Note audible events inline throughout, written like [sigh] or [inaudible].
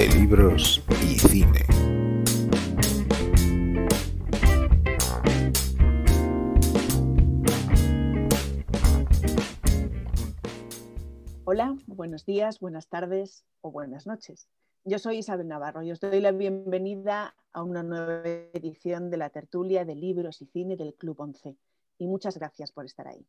de libros y cine. Hola, buenos días, buenas tardes o buenas noches. Yo soy Isabel Navarro y os doy la bienvenida a una nueva edición de la tertulia de libros y cine del Club 11. Y muchas gracias por estar ahí.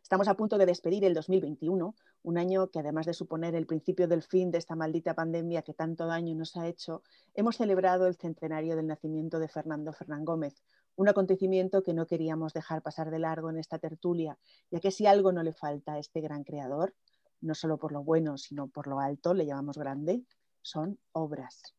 Estamos a punto de despedir el 2021, un año que además de suponer el principio del fin de esta maldita pandemia que tanto daño nos ha hecho, hemos celebrado el centenario del nacimiento de Fernando Fernán Gómez, un acontecimiento que no queríamos dejar pasar de largo en esta tertulia, ya que si algo no le falta a este gran creador, no solo por lo bueno, sino por lo alto, le llamamos grande, son obras.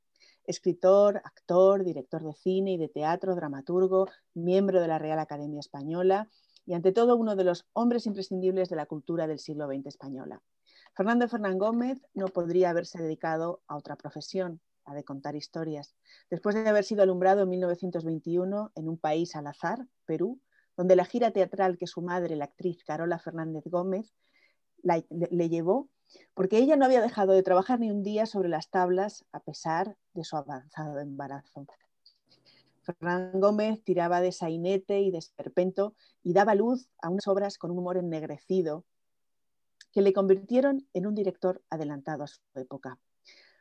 Escritor, actor, director de cine y de teatro, dramaturgo, miembro de la Real Academia Española y ante todo uno de los hombres imprescindibles de la cultura del siglo XX española. Fernando Fernán Gómez no podría haberse dedicado a otra profesión, a de contar historias. Después de haber sido alumbrado en 1921 en un país al azar, Perú, donde la gira teatral que su madre, la actriz Carola Fernández Gómez, le llevó porque ella no había dejado de trabajar ni un día sobre las tablas a pesar de su avanzado embarazo. Fernán Gómez tiraba de sainete y de esperpento y daba luz a unas obras con un humor ennegrecido que le convirtieron en un director adelantado a su época.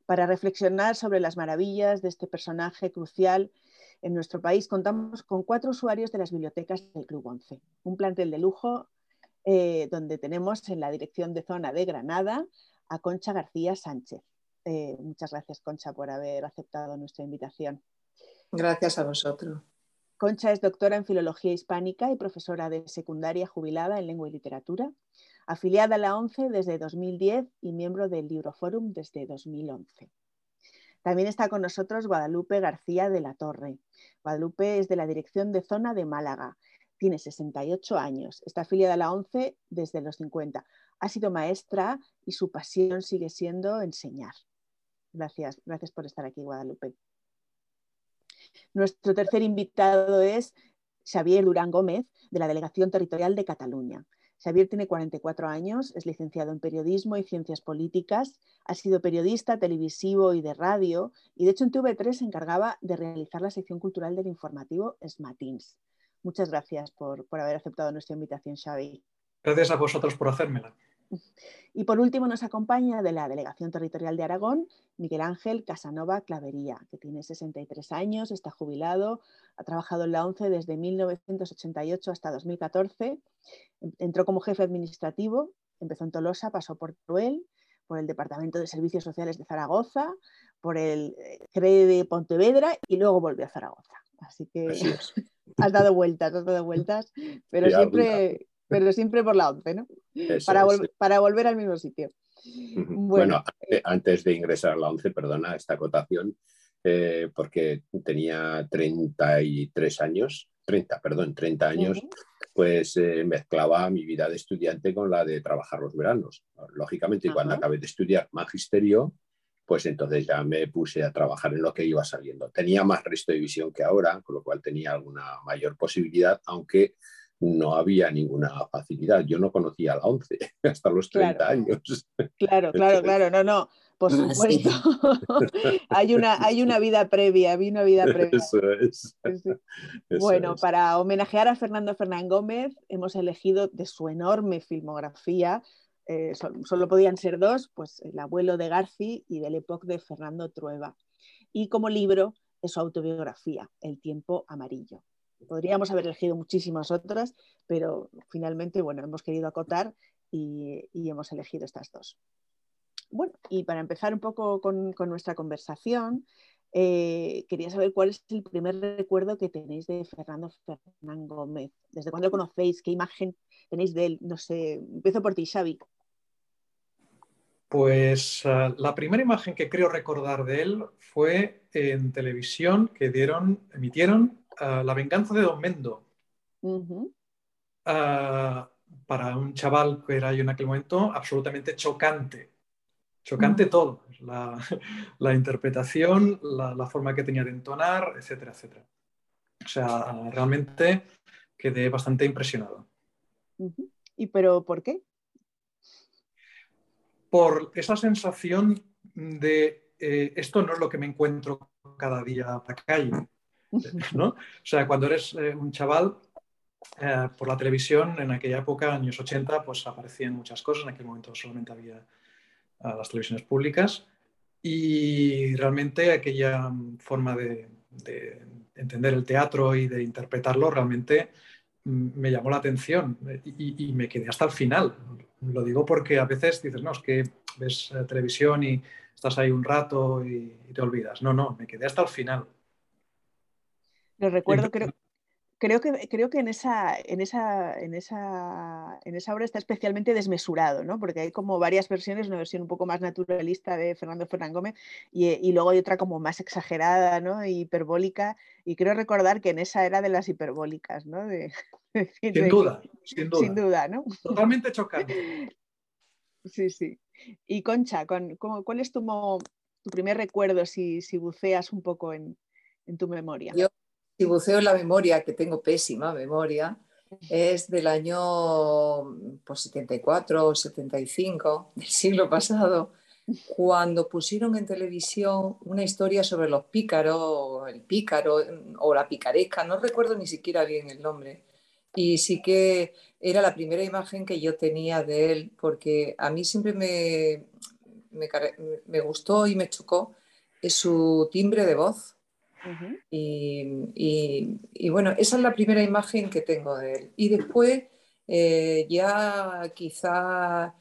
Para reflexionar sobre las maravillas de este personaje crucial en nuestro país, contamos con cuatro usuarios de las bibliotecas del Club 11, un plantel de lujo eh, donde tenemos en la dirección de zona de Granada a Concha García Sánchez. Eh, muchas gracias, Concha, por haber aceptado nuestra invitación. Gracias a vosotros. Concha es doctora en Filología Hispánica y profesora de secundaria jubilada en Lengua y Literatura, afiliada a la ONCE desde 2010 y miembro del Libroforum desde 2011. También está con nosotros Guadalupe García de la Torre. Guadalupe es de la Dirección de Zona de Málaga tiene 68 años, está afiliada a la ONCE desde los 50. Ha sido maestra y su pasión sigue siendo enseñar. Gracias, gracias por estar aquí, Guadalupe. Nuestro tercer invitado es Xavier Durán Gómez, de la Delegación Territorial de Cataluña. Xavier tiene 44 años, es licenciado en Periodismo y Ciencias Políticas, ha sido periodista televisivo y de radio, y de hecho en TV3 se encargaba de realizar la sección cultural del informativo Smatins. Muchas gracias por, haber aceptado nuestra invitación, Xavi. Gracias a vosotros por hacérmela. [laughs] Y por último nos acompaña de la Delegación Territorial de Aragón Miguel Ángel Casanova Clavería, que tiene 63 años, está jubilado, ha trabajado en la ONCE desde 1988 hasta 2014, entró como jefe administrativo, empezó en Tolosa, pasó por Teruel, por el Departamento de Servicios Sociales de Zaragoza, por el CRE de Pontevedra y luego volvió a Zaragoza. Así que [laughs] has dado vueltas, has dado vueltas, pero siempre, pero siempre por la 11, ¿no? Para, para, volver al mismo sitio. Bueno, antes de ingresar a la 11, perdona esta acotación, eh, porque tenía 33 años, 30, perdón, 30 años, pues eh, mezclaba mi vida de estudiante con la de trabajar los veranos. Lógicamente, cuando acabé de estudiar magisterio, pues entonces ya me puse a trabajar en lo que iba saliendo. Tenía más resto de visión que ahora, con lo cual tenía alguna mayor posibilidad, aunque no había ninguna facilidad. Yo no conocía la 11 [laughs] hasta los 30 años. Claro, claro, claro, no, no, por [laughs] supuesto. [laughs] hay, una, hay una vida previa, había una vida previa. Eso es. bueno, para homenajear a Fernando Fernán Gómez, hemos elegido de su enorme filmografía eh, solo podían ser dos, pues El abuelo de Garci y del Epoch de Fernando Trueba. Y como libro es su autobiografía, El tiempo amarillo. Podríamos haber elegido muchísimas otras, pero finalmente, bueno, hemos querido acotar y, hemos elegido estas dos. Bueno, y para empezar un poco con, nuestra conversación, eh, quería saber cuál es el primer recuerdo que tenéis de Fernando Fernán Gómez. ¿Desde cuándo lo conocéis? ¿Qué imagen tenéis de él? No sé, empiezo por ti, Xavi. Pues ah, la primera imagen que creo recordar de él fue en televisión que dieron, emitieron ah, La venganza de Don Mendo. Ah, para un chaval que era yo en aquel momento absolutamente chocante. Chocante todo. La, interpretación, la, forma que tenía de entonar, etcétera, etcétera. O sea, realmente quedé bastante impresionado. ¿Y pero por qué? por esa sensación de eh, esto no es lo que me encuentro cada día a la calle. [laughs] ¿no? O sea, cuando eres eh, un chaval, eh, por la televisión, en aquella época, años 80, pues aparecían muchas cosas. En aquel momento solamente había las televisiones públicas. Y realmente aquella forma de, entender el teatro y de interpretarlo realmente mm, me llamó la atención y, me quedé hasta el final. Lo digo porque a veces dices, no, es que ves eh, televisión y estás ahí un rato y, te olvidas. No, no, me quedé hasta el final. Lo recuerdo, creo, creo que, creo que en, esa, en, esa, en, esa, en esa obra está especialmente desmesurado, ¿no? porque hay como varias versiones, una versión un poco más naturalista de Fernando Fernán Gómez y, luego hay otra como más exagerada, ¿no? hiperbólica, y creo recordar que en esa era de las hiperbólicas. ¿no? [laughs] sin duda, sin duda. Sin duda, ¿no? Totalmente chocante. [laughs] Sí, sí. Y Concha, ¿cuál es tu, tu primer recuerdo si, si buceas un poco en, en tu memoria? Si buceo en la memoria, que tengo pésima memoria, es del año pues, 74 o 75 del siglo pasado, cuando pusieron en televisión una historia sobre los pícaros, el pícaro o la picaresca, no recuerdo ni siquiera bien el nombre. Y sí que era la primera imagen que yo tenía de él, porque a mí siempre me, me, me gustó y me chocó su timbre de voz y, bueno, esa es la primera imagen que tengo de él. Y después, eh, ya quizá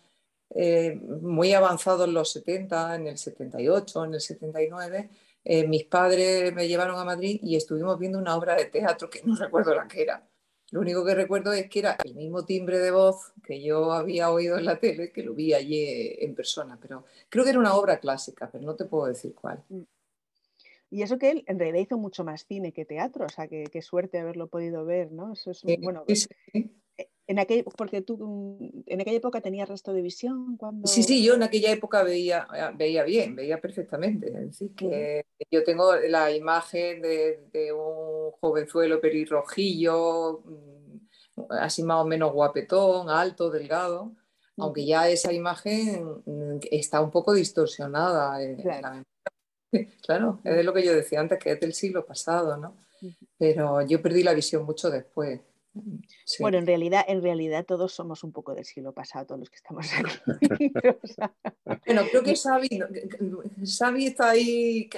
eh, muy avanzado en los 70, en el 78, en el 79, eh, mis padres me llevaron a Madrid y estuvimos viendo una obra de teatro que no [laughs] recuerdo la que era. Lo único que recuerdo es que era el mismo timbre de voz que yo había oído en la tele, que lo vi allí en persona, pero creo que era una obra clásica, pero no te puedo decir cuál. Y eso que él en realidad hizo mucho más cine que teatro, o sea, que, qué suerte haberlo podido ver, ¿no? Eso es, bueno, e, En aquel, porque tú mm, en aquella época tenías resto de visión cuando... Sí, sí, yo en aquella época veía, ah, veía bien, veía perfectamente. Así que yo tengo la imagen de, un jovenzuelo perirrojillo, mm, así más o menos guapetón, alto, delgado, aunque ya esa imagen mm, está un poco distorsionada en, la memoria [laughs] Claro, es de lo que yo decía antes, que es del siglo pasado, ¿no? Pero yo perdí la visión mucho después. Bueno, en realidad, en realidad todos somos un poco del siglo pasado, todos los que estamos aquí. [laughs] bueno, creo que Xavi, está ahí.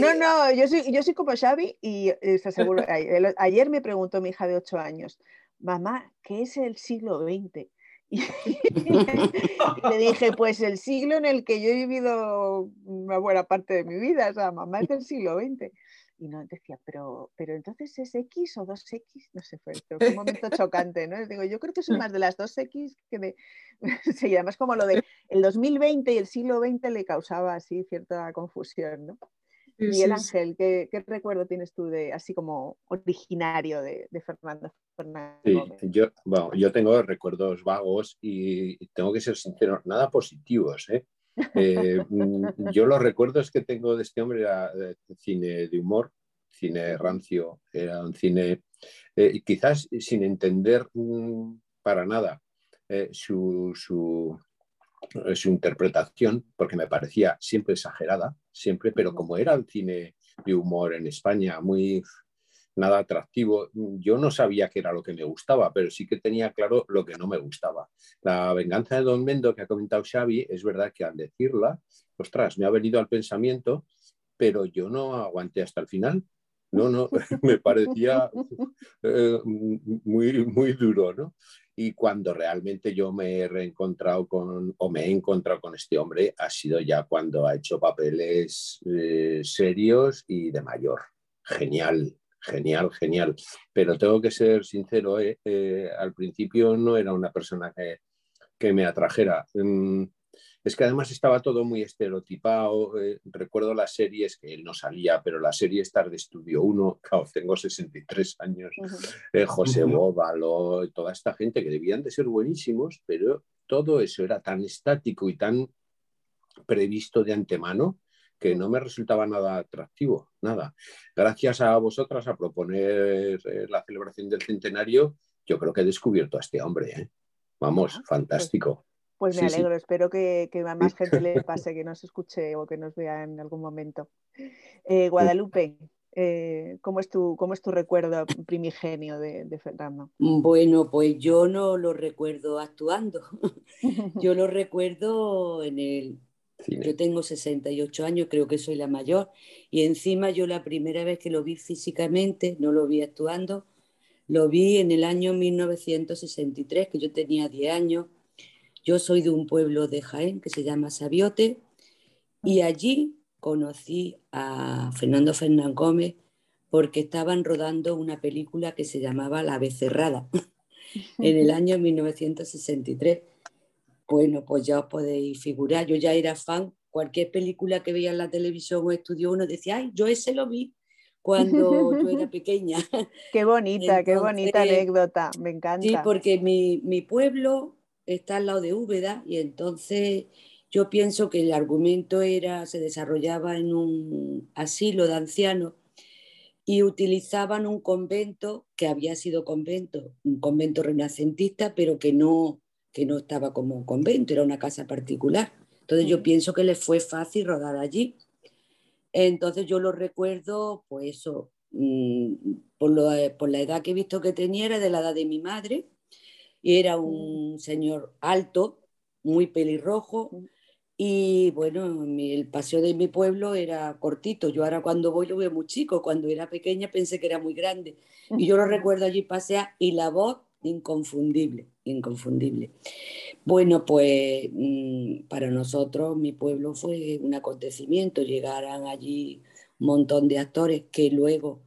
No, no, yo soy, yo soy como Xavi y está seguro. [laughs] Ayer me preguntó mi hija de 8 años, mamá, ¿qué es el siglo XX? [laughs] Y, le dije, pues el siglo en el que yo he vivido una buena parte de mi vida, o sea, mamá es del siglo XX. Y no decía, pero, pero entonces es X o 2X, no sé, fue, un momento chocante, ¿no? Digo, yo creo que son más de las 2X que de... [laughs] sí, además como lo de el 2020 y el siglo XX le causaba así cierta confusión, ¿no? Miguel Ángel, ¿qué, recuerdo tienes tú de así como originario de, Fernando Fernández? Sí, yo, bueno, yo tengo recuerdos vagos y tengo que ser sincero, nada positivos. ¿eh? eh [laughs] mm, yo los recuerdos que tengo de este hombre era cine de humor, cine rancio, era un cine eh, quizás sin entender mm, para nada eh, su, su, su interpretación, porque me parecía siempre exagerada, siempre, pero como era el cine de humor en España muy nada atractivo, yo no sabía qué era lo que me gustaba, pero sí que tenía claro lo que no me gustaba. La venganza de Don Mendo que ha comentado Xavi, es verdad que al decirla, ostras, me ha venido al pensamiento, pero yo no aguanté hasta el final. No, no, [laughs] me parecía eh, muy, muy duro, ¿no? Y cuando realmente yo me he reencontrado con, o me he encontrado con este hombre, ha sido ya cuando ha hecho papeles eh, serios y de mayor. Genial, genial, genial. Pero tengo que ser sincero, eh, eh, al principio no era una persona que, me atrajera. Mm, es que además estaba todo muy estereotipado. Eh, recuerdo las series que él no salía, pero la serie estar de Estudio 1, [laughs] claro, tengo 63 años, eh, José Bóvalo, toda esta gente que debían de ser buenísimos, pero todo eso era tan estático y tan previsto de antemano que no me resultaba nada atractivo, nada. Gracias a vosotras a proponer eh, la celebración del centenario, yo creo que he descubierto a este hombre. Vamos, ah, pues fantástico. Pues me alegro, espero que, a más gente le [laughs] pase, que nos escuche o que nos vea en algún momento. Eh, Guadalupe, eh, ¿cómo, es tu, ¿cómo, es tu, recuerdo primigenio de, de, Fernando? Bueno, pues yo no lo recuerdo actuando, [laughs] yo lo [laughs] recuerdo en el... Yo tengo 68 años, creo que soy la mayor, y encima yo la primera vez que lo vi físicamente, no lo vi actuando, lo vi en el año 1963, que yo tenía 10 años. Yo soy de un pueblo de Jaén que se llama Sabiote y allí conocí a Fernando Fernán Gómez porque estaban rodando una película que se llamaba La Becerrada [laughs] en el año 1963. Bueno, pues ya os podéis figurar, yo ya era fan, cualquier película que veía en la televisión o estudio uno decía, ay, yo ese lo vi, cuando yo era [laughs] pequeña. Qué bonita, qué bonita anécdota, me encanta. Sí, porque mi, mi, pueblo está al lado de Úbeda y entonces yo pienso que el argumento era, se desarrollaba en un asilo de ancianos y utilizaban un convento que había sido convento, un convento renacentista, pero que no, que no estaba como convento, era una casa particular. Entonces yo pienso que les fue fácil rodar allí. Entonces yo lo recuerdo, pues eso, mm, por, la edad que he visto que tenía, era de la edad de mi madre, era un señor alto, muy pelirrojo, y bueno, el paseo de mi pueblo era cortito. Yo ahora cuando voy lo veo muy chico. Cuando era pequeña pensé que era muy grande. Y yo lo recuerdo allí pasear y la voz inconfundible, inconfundible. Bueno, pues mm, para nosotros mi pueblo fue un acontecimiento. Llegaran allí un montón de actores que luego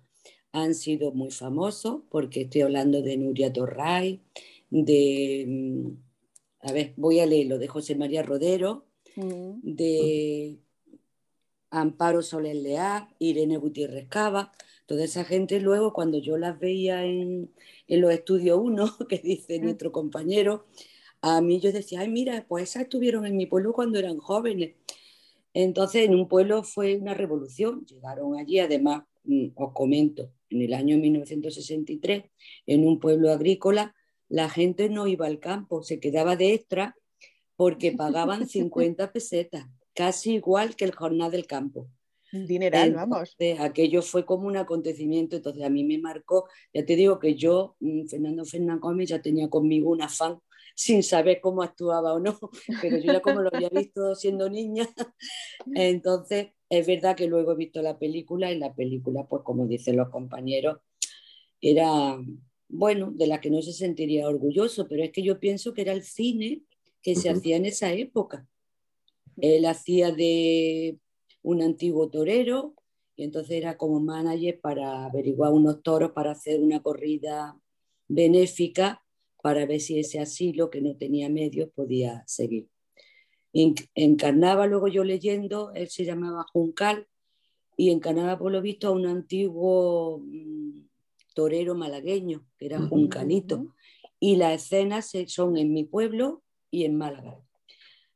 han sido muy famosos, porque estoy hablando de Nuria Torray, de, mm, a ver, voy a leerlo, de José María Rodero, mm. de Amparo Soler Leá, Irene Gutiérrez Cava, toda esa gente luego cuando yo las veía en, en los estudios 1, [laughs] que dice mm. nuestro compañero, a mí yo decía, ay, mira, pues esas estuvieron en mi pueblo cuando eran jóvenes. Entonces, en un pueblo fue una revolución. Llegaron allí, además, os comento, en el año 1963, en un pueblo agrícola, la gente no iba al campo, se quedaba de extra porque [laughs] pagaban 50 pesetas, casi igual que el jornal del campo. Dineral, vamos. Aquello fue como un acontecimiento, entonces a mí me marcó, ya te digo que yo, mm, Fernando Fernández Gómez, ya tenía conmigo un afán sin saber cómo actuaba o no, [laughs] pero yo ya como lo había visto siendo niña, [laughs] entonces es verdad que luego he visto la película y la película, pues como dicen los compañeros, era, bueno, de la que no se sentiría orgulloso, pero es que yo pienso que era el cine que se hacía en esa época. Él hacía de un antiguo torero y entonces era como manager para averiguar unos toros para hacer una corrida benéfica para ver si ese asilo que no tenía medios podía seguir. Encarnaba luego yo leyendo, él se llamaba Juncal y encarnaba por lo visto a un antiguo mm, torero malagueño que era Juncalito y las escenas son en mi pueblo y en Málaga.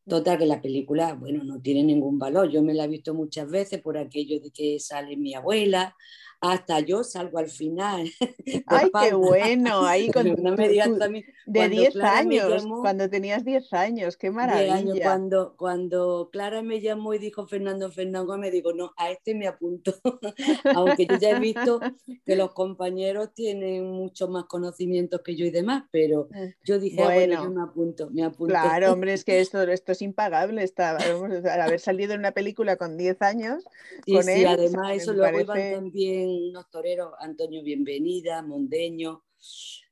Total, que la película, bueno, no tiene ningún valor. Yo me la he visto muchas veces por aquello de que sale mi abuela, hasta yo salgo al final. [laughs] Ay, qué bueno, ahí [laughs] con de 10 años, cuando tenías 10 años, qué maravilla. cuando, cuando Clara me llamó y dijo Fernando Fernando, me digo, no, a este me apunto, [laughs] aunque yo ya he visto que los compañeros tienen mucho más conocimientos que yo y demás, pero mm, yo dije, ah, bueno, yo me apunto, me apunto. Claro, hombre, es que esto, esto es impagable, está, haber salido en una película con 10 años. Sí, sí, además eso lo parece... también unos toreros, Antonio Bienvenida, Mondeño,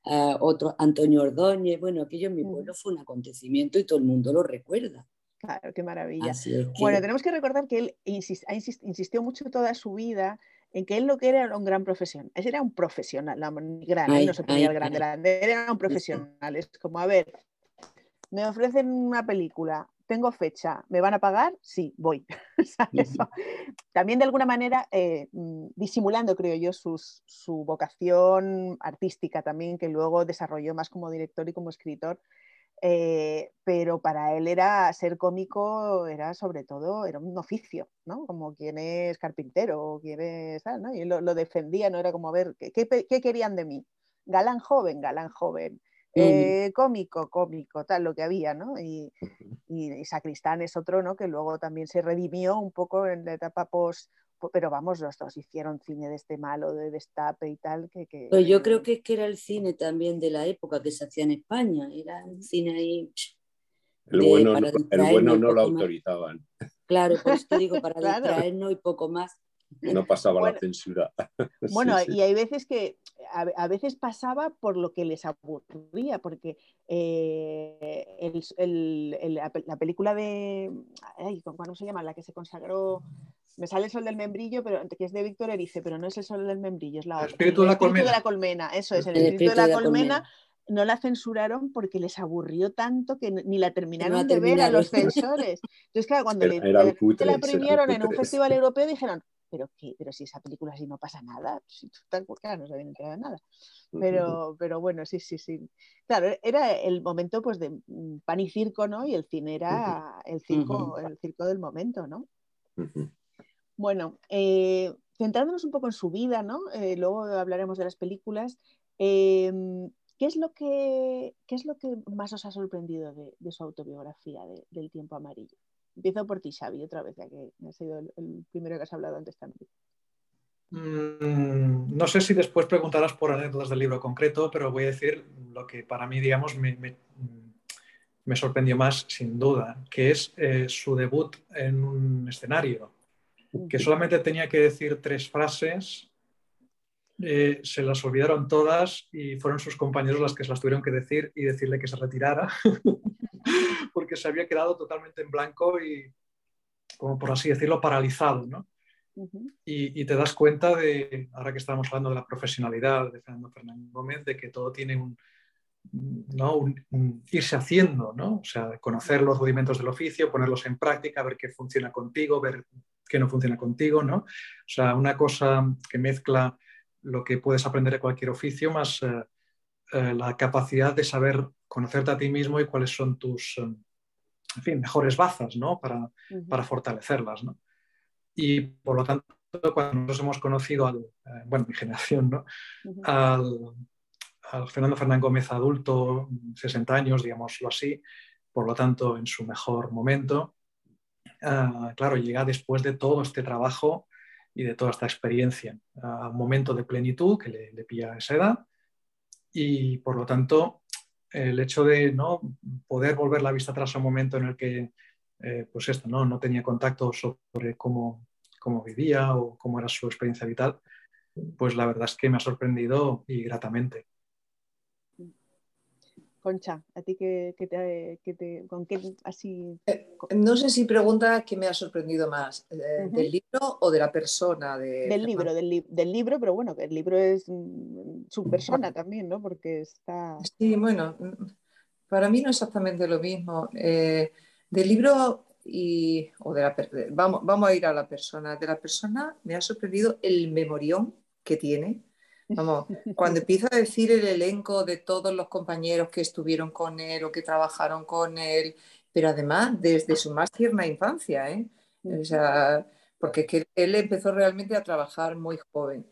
uh, otro Antonio Ordóñez. Bueno, aquello en mi mm. pueblo fue un acontecimiento y todo el mundo lo recuerda. Claro, qué maravilla. Bueno, tenemos que recordar que él insistió mucho toda su vida en que él lo que era era un gran profesional. Él era un profesional, gran, él no se ponía el gran grande, era un profesional. Es como, a ver, me ofrecen una película, tengo fecha, ¿me van a pagar? Sí, voy. [laughs] También de alguna manera eh, mm, disimulando, creo yo, su vocación artística también, que luego desarrolló más como director y como escritor. Eh, pero para él era ser cómico, era sobre todo, era un oficio, ¿no? Como quien es carpintero o quien es tal, ¿no? Y lo, defendía, ¿no? Era como, a ver, ¿qué, qué querían de mí? Galán joven, galán joven eh, cómico, cómico, tal, lo que había, ¿no? Y, y, Sacristán es otro, ¿no? Que luego también se redimió un poco en la etapa post, pero vamos, los dos hicieron cine de este malo, de destape y tal. Que, que pues yo creo que es que era el cine también de la época que se hacía en España, era el cine ahí... El bueno, no, el bueno no lo autorizaban. Claro, pues te digo, [laughs] para distraernos y poco más. No pasaba la censura. [laughs] Bueno, y hay veces que a, veces pasaba por lo que les aburría, porque eh, la, película de. ¿Cómo se llama? La que se consagró. Me sale el sol del membrillo, pero que es de Víctor Erice, pero no es el sol del membrillo, es la otra. El espíritu, de, la colmena. de la colmena. Eso es, el, espíritu, de la, colmena no la censuraron porque les aburrió tanto que ni la terminaron de ver a los censores. Entonces, claro, cuando le, la premiaron en un festival europeo dijeron, pero, ¿qué? pero si esa película así no pasa nada, si tal, claro, no se habían enterado de nada. Pero, pero bueno, sí, sí, sí. Claro, era el momento pues de mm, pan y circo, ¿no? Y el cine era el circo, el circo del momento, ¿no? Bueno, eh, centrándonos un poco en su vida, ¿no? Eh, luego hablaremos de las películas. Em, ¿Qué es, lo que, ¿Qué es lo que más os ha sorprendido de, su autobiografía, del tiempo amarillo? Empiezo por ti, Xavi, otra vez, ya que ha sido el, primero que has hablado antes también. Mm, no sé si después preguntarás por anécdotas del libro concreto, pero voy a decir lo que para mí, digamos, me, me, sorprendió más, sin duda, que es eh, su debut en un escenario, que solamente tenía que decir tres frases eh, se las olvidaron todas y fueron sus compañeros las que se las tuvieron que decir y decirle que se retirara, [laughs] porque se había quedado totalmente en blanco y, como por así decirlo, paralizado. ¿no? y, te das cuenta de, ahora que estamos hablando de la profesionalidad de Fernando Fernández Gómez, de que todo tiene un, ¿no? irse haciendo, ¿no? o sea, conocer los rudimentos del oficio, ponerlos en práctica, ver qué funciona contigo, ver qué no funciona contigo, ¿no? O sea, una cosa que mezcla lo que puedes aprender de cualquier oficio, más eh, eh, la capacidad de saber conocerte a ti mismo y cuáles son tus eh, mejores bazas ¿no? para, para fortalecerlas. ¿no? Y por lo tanto, cuando nos hemos conocido, al, bueno, mi generación, ¿no? al, Fernando Fernández Gómez adulto, 60 años, digámoslo así, por lo tanto, en su mejor momento, claro, llega después de todo este trabajo y de toda esta experiencia. A un momento de plenitud que le, pilla a esa edad y por lo tanto el hecho de ¿no? poder volver la vista atrás a un momento en el que eh, pues esto, ¿no? no tenía contacto sobre cómo, cómo vivía o cómo era su experiencia vital, pues la verdad es que me ha sorprendido y gratamente. Concha, ¿a ti qué, te, con qué así? Eh, no sé si pregunta qué me ha sorprendido más, eh, ¿del libro o de la persona? del libro, del, libro, pero bueno, que el libro es mm, su persona también, ¿no? Porque está... Sí, bueno, mm, para mí no es exactamente lo mismo. Eh, del libro y, o de la, vamos, vamos a ir a la persona. De la persona me ha sorprendido el memorión que tiene Vamos, cuando empieza a decir el elenco de todos los compañeros que estuvieron con él o que trabajaron con él, pero además desde su más tierna infancia, ¿eh? O sea, porque que él empezó realmente a trabajar muy joven.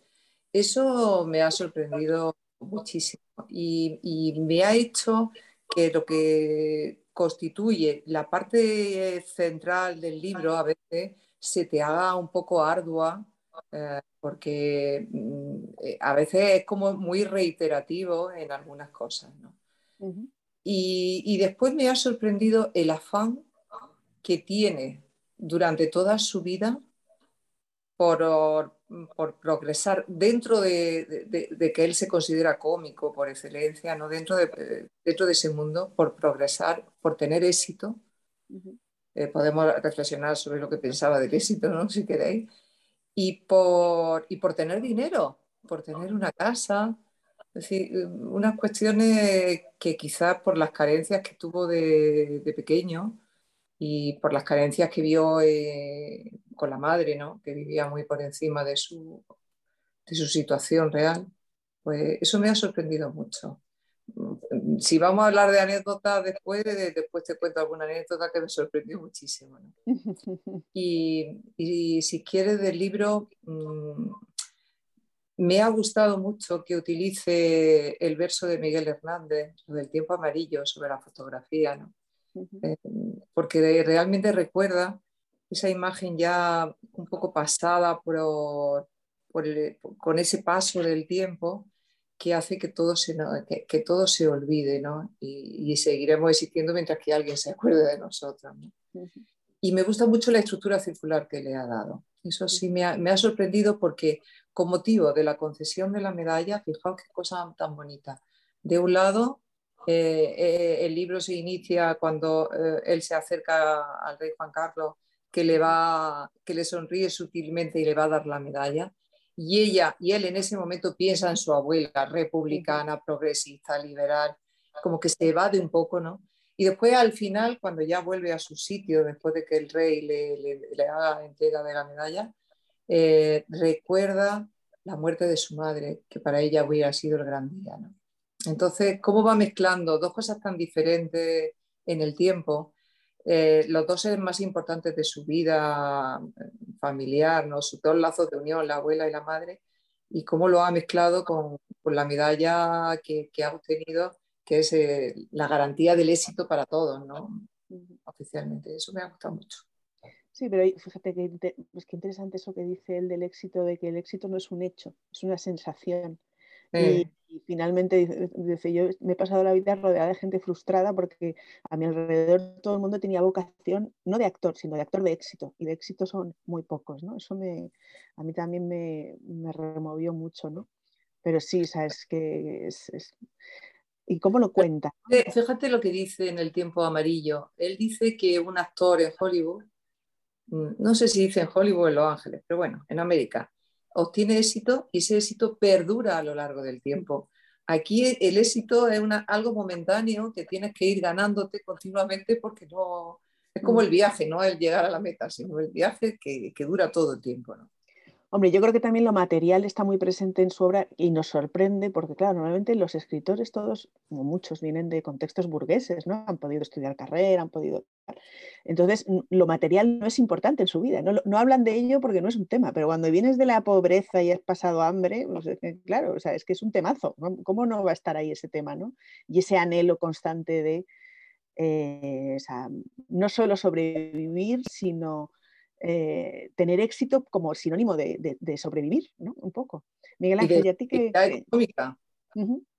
Eso me ha sorprendido muchísimo y, y me ha hecho que lo que constituye la parte central del libro a veces se te haga un poco ardua eh, porque mm, eh, a veces es como muy reiterativo en algunas cosas. y, después me ha sorprendido el afán que tiene durante toda su vida por, progresar dentro de, que él se considera cómico por excelencia, ¿no? dentro, de, dentro de ese mundo, por progresar, por tener éxito. Eh, podemos reflexionar sobre lo que pensaba del éxito, ¿no? [laughs] si queréis y por, y por tener dinero, por tener una casa. Es decir, unas cuestiones que quizás por las carencias que tuvo de, pequeño y por las carencias que vio eh, con la madre, ¿no? que vivía muy por encima de su, de su situación real, pues eso me ha sorprendido mucho si vamos a hablar de anécdotas después, después te cuento alguna anécdota que me sorprendió muchísimo. [laughs] Y, si quieres del libro, mm, me ha gustado mucho que utilice el verso de Miguel Hernández, del tiempo amarillo, sobre la fotografía, ¿no? Eh, porque realmente recuerda esa imagen ya un poco pasada por, con ese paso del tiempo que hace que todo se, que, todo se olvide ¿no? y, seguiremos existiendo mientras que alguien se acuerde de nosotros. Y me gusta mucho la estructura circular que le ha dado. Eso sí me ha, me ha, sorprendido porque con motivo de la concesión de la medalla, fijaos qué cosa tan bonita. De un lado, eh, eh, el libro se inicia cuando eh, él se acerca al rey Juan Carlos, que le, va, que le sonríe sutilmente y le va a dar la medalla. Y ella y él en ese momento piensa en su abuela, republicana, progresista, liberal, como que se evade un poco, ¿no? Y después al final, cuando ya vuelve a su sitio, después de que el rey le, le, haga entrega de la medalla, recuerda la muerte de su madre, que para ella hubiera sido el gran día. ¿no? Entonces, ¿cómo va mezclando dos cosas tan diferentes en el tiempo? Eh, los dos seres más importantes de su vida eh, familiar, ¿no? sus dos lazos de unión, la abuela y la madre, y cómo lo ha mezclado con, la medalla que, ha obtenido, que es eh, la garantía del éxito para todos, ¿no? oficialmente. Eso me ha gustado mucho. Sí, pero fíjate que, es pues que interesante eso que dice él del éxito, de que el éxito no es un hecho, es una sensación. Y, finalmente dice, yo me he pasado la vida rodeada de gente frustrada porque a mi alrededor todo el mundo tenía vocación, no de actor, sino de actor de éxito. Y de éxito son muy pocos, ¿no? Eso me, a mí también me, me removió mucho, ¿no? Pero sí, sabes que es, ¿Y cómo lo cuenta? Fíjate lo que dice en El tiempo amarillo. Él dice que un actor en Hollywood, mm, no sé si dice en Hollywood o en Los Ángeles, pero bueno, en América, obtiene éxito y ese éxito perdura a lo largo del tiempo. Aquí el éxito es una, algo momentáneo que tienes que ir ganándote continuamente porque no es como el viaje, no el llegar a la meta, sino el viaje que, que dura todo el tiempo. ¿no? Hombre, yo creo que también lo material está muy presente en su obra y nos sorprende porque, claro, normalmente los escritores todos, como muchos, vienen de contextos burgueses, ¿no? Han podido estudiar carrera, han podido... Entonces, lo material no es importante en su vida, no, hablan de ello porque no es un tema, pero cuando vienes de la pobreza y has pasado hambre, pues claro, o sea, es que es un temazo, ¿cómo no va a estar ahí ese tema, ¿no? Y ese anhelo constante de, eh, no solo sobrevivir, sino eh, tener éxito como sinónimo de, sobrevivir, ¿no? Un poco. Miguel Ángel, ¿y a ti qué?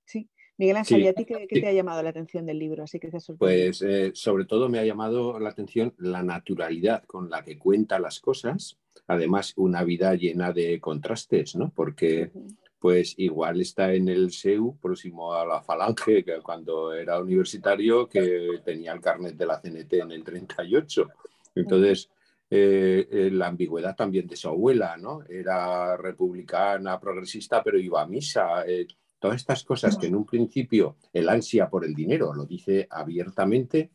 sí. Miguel Ángel, ¿y a ti qué, te ha llamado la atención del libro? Así que pues eh, sobre todo me ha llamado la atención la naturalidad con la que cuenta las cosas. Además, una vida llena de contrastes, ¿no? Porque pues igual está en el SEU, próximo a la Falange, que cuando era universitario, que tenía el carnet de la CNT en el 38. Entonces, eh, eh, la ambigüedad también de su abuela, ¿no? Era republicana, progresista, pero iba a misa. Eh, todas estas cosas que en un principio el ansia por el dinero lo dice abiertamente,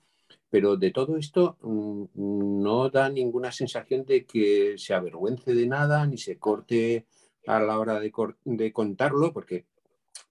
pero de todo esto mm, no da ninguna sensación de que se avergüence de nada ni se corte a la hora de, de contarlo, porque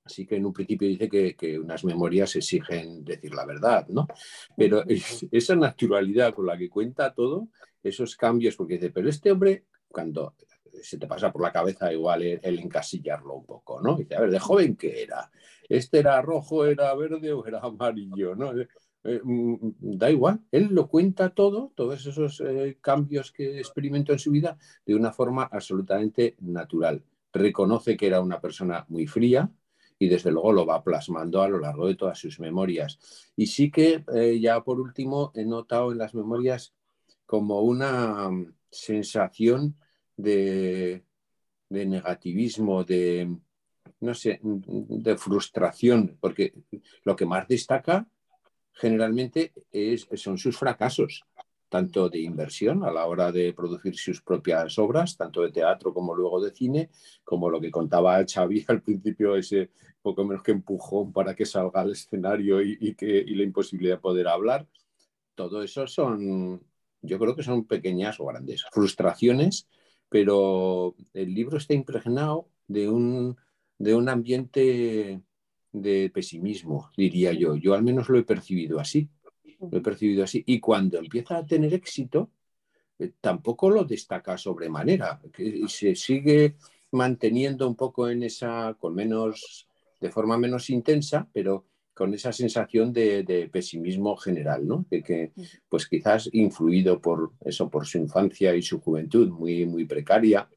Así que en un principio dice que, unas memorias exigen decir la verdad, ¿no? Pero esa naturalidad con la que cuenta todo, esos cambios, porque dice, pero este hombre, cuando se te pasa por la cabeza igual el, encasillarlo un poco, ¿no? Dice, a ver, de joven qué era, este era rojo, era verde o era amarillo, ¿no? Eh, eh, mm, da igual, él lo cuenta todo, todos esos eh, cambios que experimentó en su vida de una forma absolutamente natural. Reconoce que era una persona muy fría, y desde luego lo va plasmando a lo largo de todas sus memorias. Y sí que ya por último he notado en las memorias como una mm, sensación de, negativismo, de, no sé, de frustración, porque lo que más destaca generalmente es, son sus fracasos tanto de inversión a la hora de producir sus propias obras, tanto de teatro como luego de cine, como lo que contaba Xavi [laughs] al principio, ese poco menos que empujón para que salga al escenario y, que, la imposibilidad de poder hablar. Todo eso son, yo creo que son pequeñas o grandes frustraciones, pero el libro está impregnado de un, de un ambiente de pesimismo, diría yo. Yo al menos lo he percibido así lo he percibido así. Y cuando empieza a tener éxito, eh, tampoco lo destaca sobremanera. Se sigue manteniendo un poco en esa, con menos, de forma menos intensa, pero con esa sensación de, pesimismo general, ¿no? De que, pues quizás influido por eso, por su infancia y su juventud muy, muy precaria.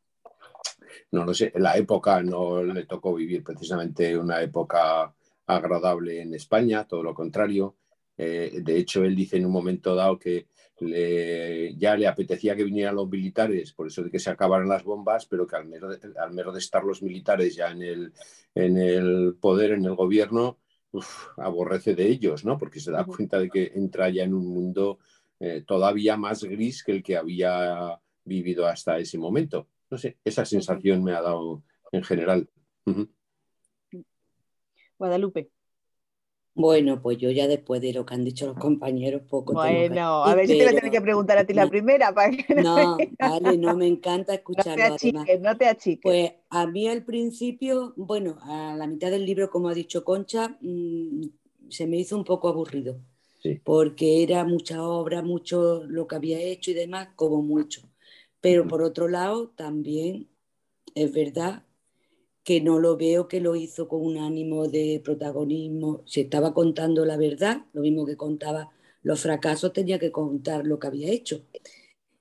No lo sé, la época no le tocó vivir precisamente una época agradable en España, todo lo contrario. Eh, de hecho, él dice en un momento dado que ya le apetecía que vinieran los militares, por eso de que se acabaran las bombas, pero que al mero de, al mero de estar los militares ya en el, en el poder, en el gobierno, aborrece de ellos, ¿no? Porque se da cuenta de que entra ya en un mundo eh, todavía más gris que el que había vivido hasta ese momento. No sé, esa sensación me ha dado en general. Guadalupe. Bueno, pues yo ya después de lo que han dicho los compañeros, poco Bueno, a ver si te voy a tener que preguntar a ti la primera. [laughs] Para que no, vale, no me encanta escucharlo. [laughs] No te achiques, no te achiques. Pues a mí al principio, bueno, a la mitad del libro, como ha dicho Concha, mm, se me hizo un poco aburrido. Porque era mucha obra, mucho lo que había hecho y demás, como mucho. Pero por otro lado, también es verdad que no lo veo que lo hizo con un ánimo de protagonismo. Si estaba contando la verdad, lo mismo que contaba los fracasos, tenía que contar lo que había hecho.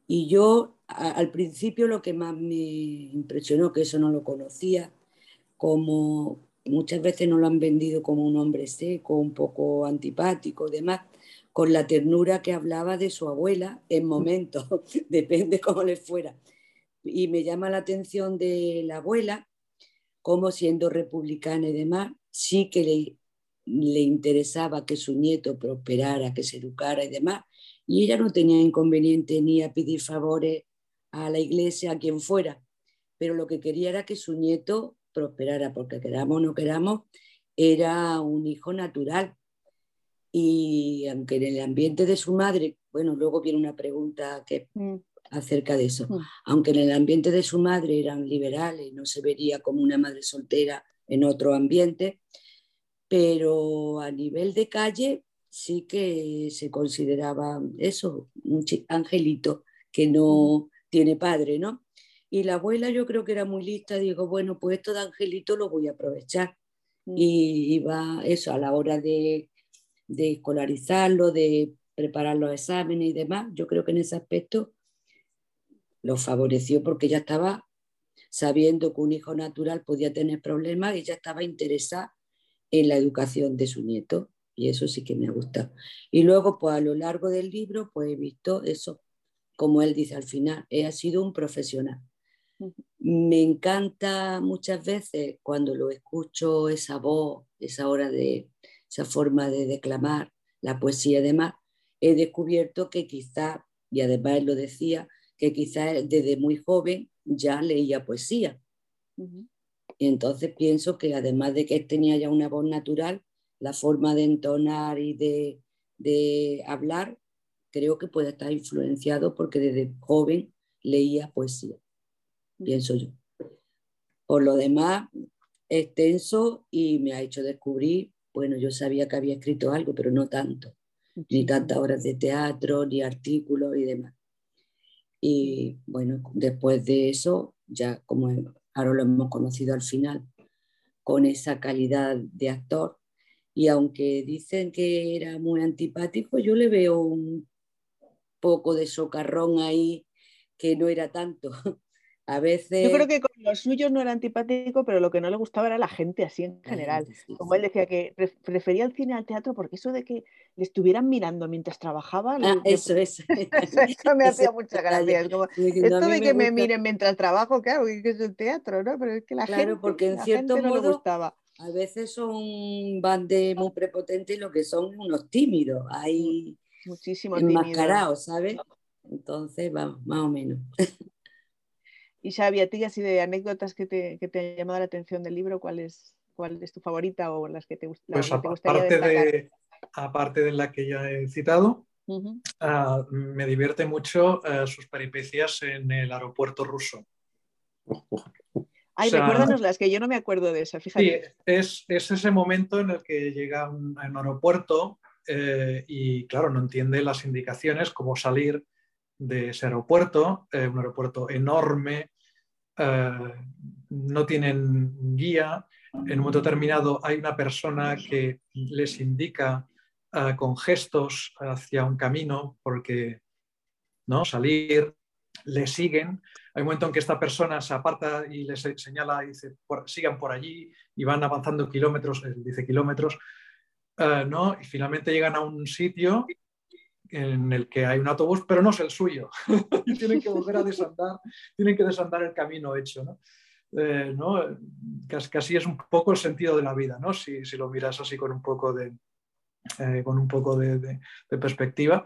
Y yo al principio lo que más me impresionó, que eso no lo conocía, como muchas veces no lo han vendido como un hombre seco, un poco antipático, demás, con la ternura que hablaba de su abuela en momentos, [laughs] depende cómo le fuera. Y me llama la atención de la abuela, como siendo republicana y demás, sí que le, le interesaba que su nieto prosperara, que se educara y demás, y ella no tenía inconveniente ni a pedir favores a la iglesia, a quien fuera, pero lo que quería era que su nieto prosperara, porque queramos o no queramos, era un hijo natural. Y aunque en el ambiente de su madre, bueno, luego viene una pregunta que mm acerca de eso. Mm. Aunque en el ambiente de su madre eran liberales, no se vería como una madre soltera en otro ambiente, pero a nivel de calle sí que se consideraba eso, un angelito que no mm. tiene padre, ¿no? Y la abuela yo creo que era muy lista, digo, bueno, pues esto de angelito lo voy a aprovechar. Mm. Y iba eso a la hora de, de escolarizarlo, de preparar los exámenes y demás. Yo creo que en ese aspecto lo favoreció porque ya estaba sabiendo que un hijo natural podía tener problemas y ya estaba interesada en la educación de su nieto y eso sí que me ha gustado. Y luego, pues a lo largo del libro, pues he visto eso, como él dice al final, he sido un profesional. Me encanta muchas veces cuando lo escucho, esa voz, esa hora de, esa forma de declamar, la poesía y demás, he descubierto que quizá, y además él lo decía, que quizás desde muy joven ya leía poesía. Y entonces pienso que además de que él tenía ya una voz natural, la forma de entonar y de, hablar, creo que puede estar influenciado porque desde joven leía poesía, pienso yo. Por lo demás, extenso y me ha hecho descubrir, bueno, yo sabía que había escrito algo, pero no tanto, ni tantas horas de teatro, ni artículos y demás. Y bueno, después de eso, ya como ahora lo hemos conocido al final, con esa calidad de actor, y aunque dicen que era muy antipático, yo le veo un poco de socarrón ahí que no era tanto. [laughs] A veces... Yo creo que con los suyos no era antipático, pero lo que no le gustaba era la gente así en general. Como él decía que prefería el cine al teatro porque eso de que le estuvieran mirando mientras trabajaba... Ah, eso, es. [laughs] eso me [laughs] hacía mucha gracia. esto de que me, miren mientras trabajo, claro, que es el teatro, ¿no? Pero es que la claro, porque en cierto modo... No le gustaba. A veces son van de muy prepotentes y lo que son unos tímidos, hay muchísimos enmascarados, ¿sabes? Entonces, vamos, más o menos. [laughs] Y Xavi, a ti así de anécdotas que te, que te han llamado la atención del libro, ¿cuál es, cuál es tu favorita o las que te, pues gustaría aparte de, aparte de la que ya he citado, ah, me divierte mucho ah, sus peripecias en el aeropuerto ruso. Ay, recuérdanos las que yo no me acuerdo de esa, fíjate. Sí, es, es ese momento en el que llega a un, aeropuerto eh, y, claro, no entiende las indicaciones, cómo salir de ese aeropuerto, eh, un aeropuerto enorme, eh, no tienen guía. En un momento determinado hay una persona que les indica eh, con gestos hacia un camino porque ¿no? salir, le siguen. Hay un momento en que esta persona se aparta y les señala y dice, sigan por allí y van avanzando kilómetros, dice kilómetros, ¿no? y finalmente llegan a un sitio en el que hay un autobús, pero no es el suyo. [laughs] y tienen que volver a desandar, tienen que desandar el camino hecho. ¿no? Eh, Casi es un poco el sentido de la vida, ¿no? si, lo miras así con un poco de, eh, con un poco de, perspectiva,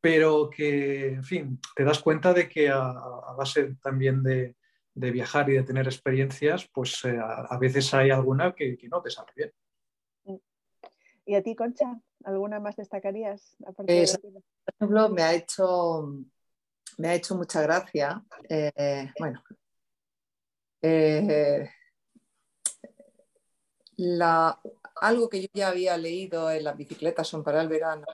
pero que, en fin, te das cuenta de que a, base también de, viajar y de tener experiencias, pues eh, a, veces hay alguna que, que no te sale bien. ¿Y a ti, Concha? ¿Alguna más destacarías? por ejemplo, me ha hecho, me ha hecho mucha gracia. Eh, bueno, eh, algo que yo ya había leído en las bicicletas son para el verano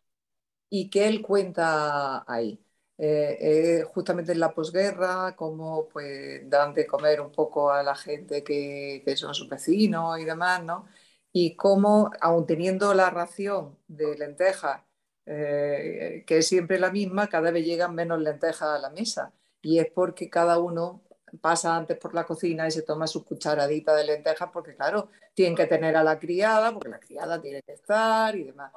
y que él cuenta ahí. Eh, justamente en la posguerra, cómo pues dan de comer un poco a la gente que, que son sus vecinos y demás, ¿no? Y cómo, aun teniendo la ración de lentejas, eh, que es siempre la misma, cada vez llegan menos lentejas a la mesa. Y es porque cada uno pasa antes por la cocina y se toma su cucharadita de lentejas, porque claro, tienen que tener a la criada, porque la criada tiene que estar y demás.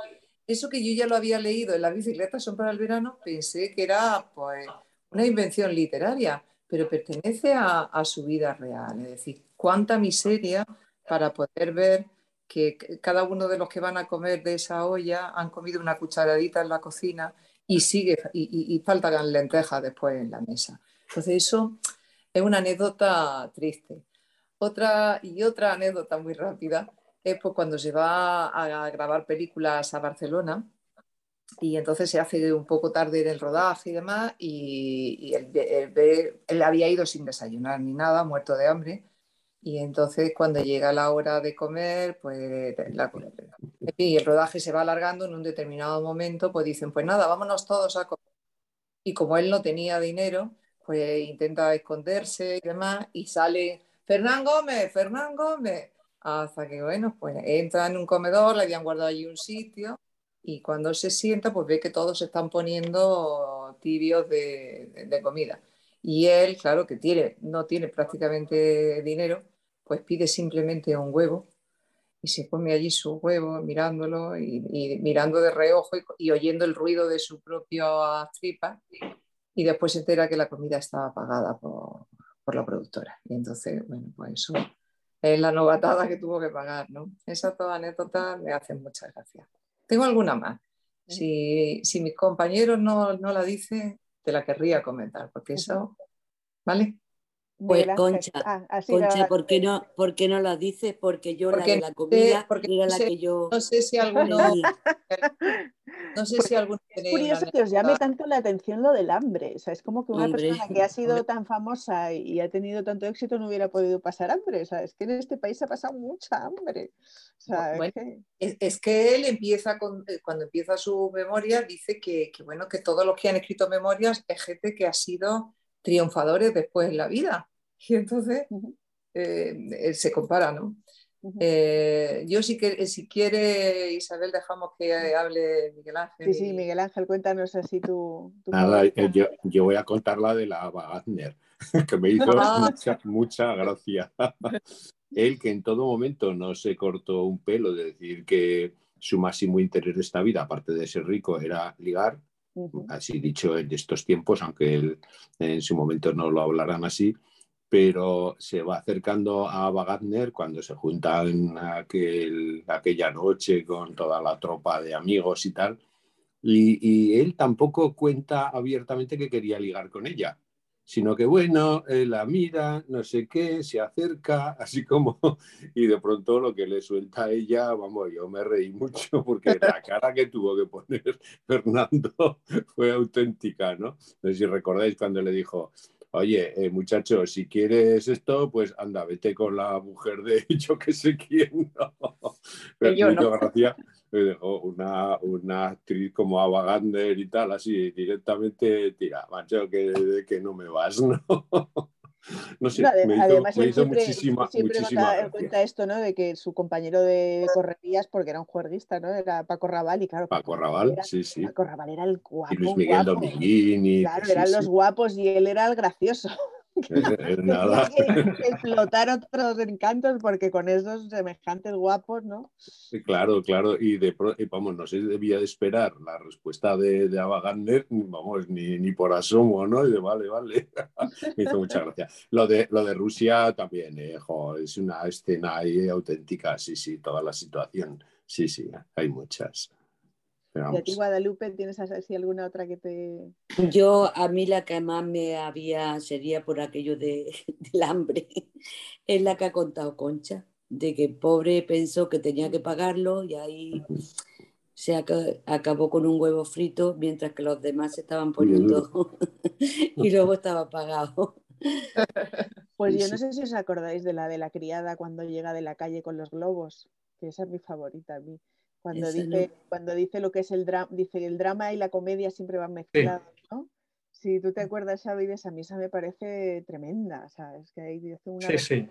Eso que yo ya lo había leído en la bicicleta son para el verano, pensé que era pues una invención literaria, pero pertenece a su vida real. Es decir, cuánta miseria para poder ver que cada uno de los que van a comer de esa olla han comido una cucharadita en la cocina y sigue y, faltan lentejas después en la mesa. Entonces eso es una anécdota triste. Otra y otra anécdota muy rápida es pues, cuando se va a grabar películas a Barcelona y entonces se hace un poco tarde en el rodaje y demás y, él había ido sin desayunar ni nada, muerto de hambre y entonces cuando llega la hora de comer, pues y el rodaje se va alargando en un determinado momento, pues dicen, pues nada, vámonos todos a comer. Y como él no tenía dinero, pues intenta esconderse y demás, y sale Fernán Gómez, Fernán Gómez, hasta que, bueno, pues entra en un comedor, le habían guardado allí un sitio, y cuando se sienta, pues ve que todos se están poniendo tibios de, de comida. Y él, claro, que tiene, no tiene prácticamente dinero, pues pide simplemente un huevo y se come allí su huevo mirándolo y, mirando de reojo y, oyendo el ruido de su propia tripa y después se entera que la comida estaba pagada por, la productora. Y entonces, bueno, pues eso es la novatada que tuvo que pagar, ¿no? Esa toda anécdota me hace mucha gracia. Tengo alguna más. Si, si mis compañeros no, no la dicen, te la querría comentar, porque eso, ¿vale? Pues Concha, ah, Concha ¿por, qué no, ¿por qué no lo dices? Porque yo la de la comida porque era la que yo... No sé si alguno... [laughs] no sé si alguno Es curioso que os llame tanto la atención lo del hambre. O sea, es como que una persona que ha sido tan famosa y ha tenido tanto éxito no hubiera podido pasar hambre. O sea, es que en este país ha pasado mucha hambre. es, que... él empieza, con, eh, cuando empieza su memoria, dice que, que, bueno, que todos los que han escrito memorias es gente que ha sido triunfadores después en la vida. [laughs] Y entonces eh, se compara, ¿no? Eh, yo sí que si quiere Isabel dejamos que hable Miguel Ángel. Sí, sí, Miguel Ángel, cuéntanos así tu... Nada, eh, yo, voy a contar la de la Wagner, [laughs] que me hizo ah. mucha, mucha gracia. [laughs] Él que en todo momento no se cortó un pelo de decir que su máximo interés de esta vida, aparte de ser rico, era ligar, así dicho en estos tiempos, aunque él en su momento no lo hablarán así, pero se va acercando a Wagner cuando se juntan aquel, aquella noche con toda la tropa de amigos y tal, y, él tampoco cuenta abiertamente que quería ligar con ella sino que bueno, la mira, no sé qué, se acerca, [laughs] así como, y de pronto lo que le suelta a ella, vamos, yo me reí mucho porque la [laughs] cara que tuvo que poner [laughs] Fernando fue auténtica, ¿no? No sé si recordáis cuando le dijo, oye, eh, muchacho, si quieres esto, pues anda, vete con la mujer de yo que sé quién. No. Pero yo no. gracia, una, una actriz como Ava Gander y tal, así directamente, tira, macho, que, que no me vas, [laughs] ¿no? No sé, No, me hizo, además, me hizo siempre, muchísima, siempre muchísima cuenta, esto, ¿no? De que su compañero de correrías, porque era un juerguista, ¿no? Era Paco Raval, y claro, Paco Raval, era, sí, sí. Paco Raval era el guapo, Y Luis Miguel guapo. Dominguini. Claro, sí, eran los guapos y él era el gracioso. Nada. Que [laughs] explotar otros encantos porque con esos semejantes guapos, ¿no? Claro, claro, y, de, vamos, no se debía de esperar la respuesta de, de Ava Gardner, vamos, ni, ni por asomo, ¿no? Y de vale, vale, [laughs] me hizo mucha gracia. Lo de, lo de Rusia también, eh, jo, es una escena ahí auténtica, sí, sí, toda la situación, sí, sí, hay muchas. Y a ti, Guadalupe, ¿tienes así alguna otra que te... Yo, a mí la que más me había sería por aquello de, [laughs] del hambre, [laughs] es la que ha contado Concha, de que el pobre pensó que tenía que pagarlo y ahí se aca- acabó con un huevo frito mientras que los demás se estaban poniendo [laughs] y luego estaba pagado. Pues yo no sé si os acordáis de la de la criada cuando llega de la calle con los globos, que esa es mi favorita a mí. Cuando Esa dice, no. cuando dice lo que es el drama, dice el drama y la comedia siempre van mezclados, ¿no? Si tú te acuerdas, Xavi, de esa misa me parece tremenda, o sea, es que ahí dice una Sí, sí.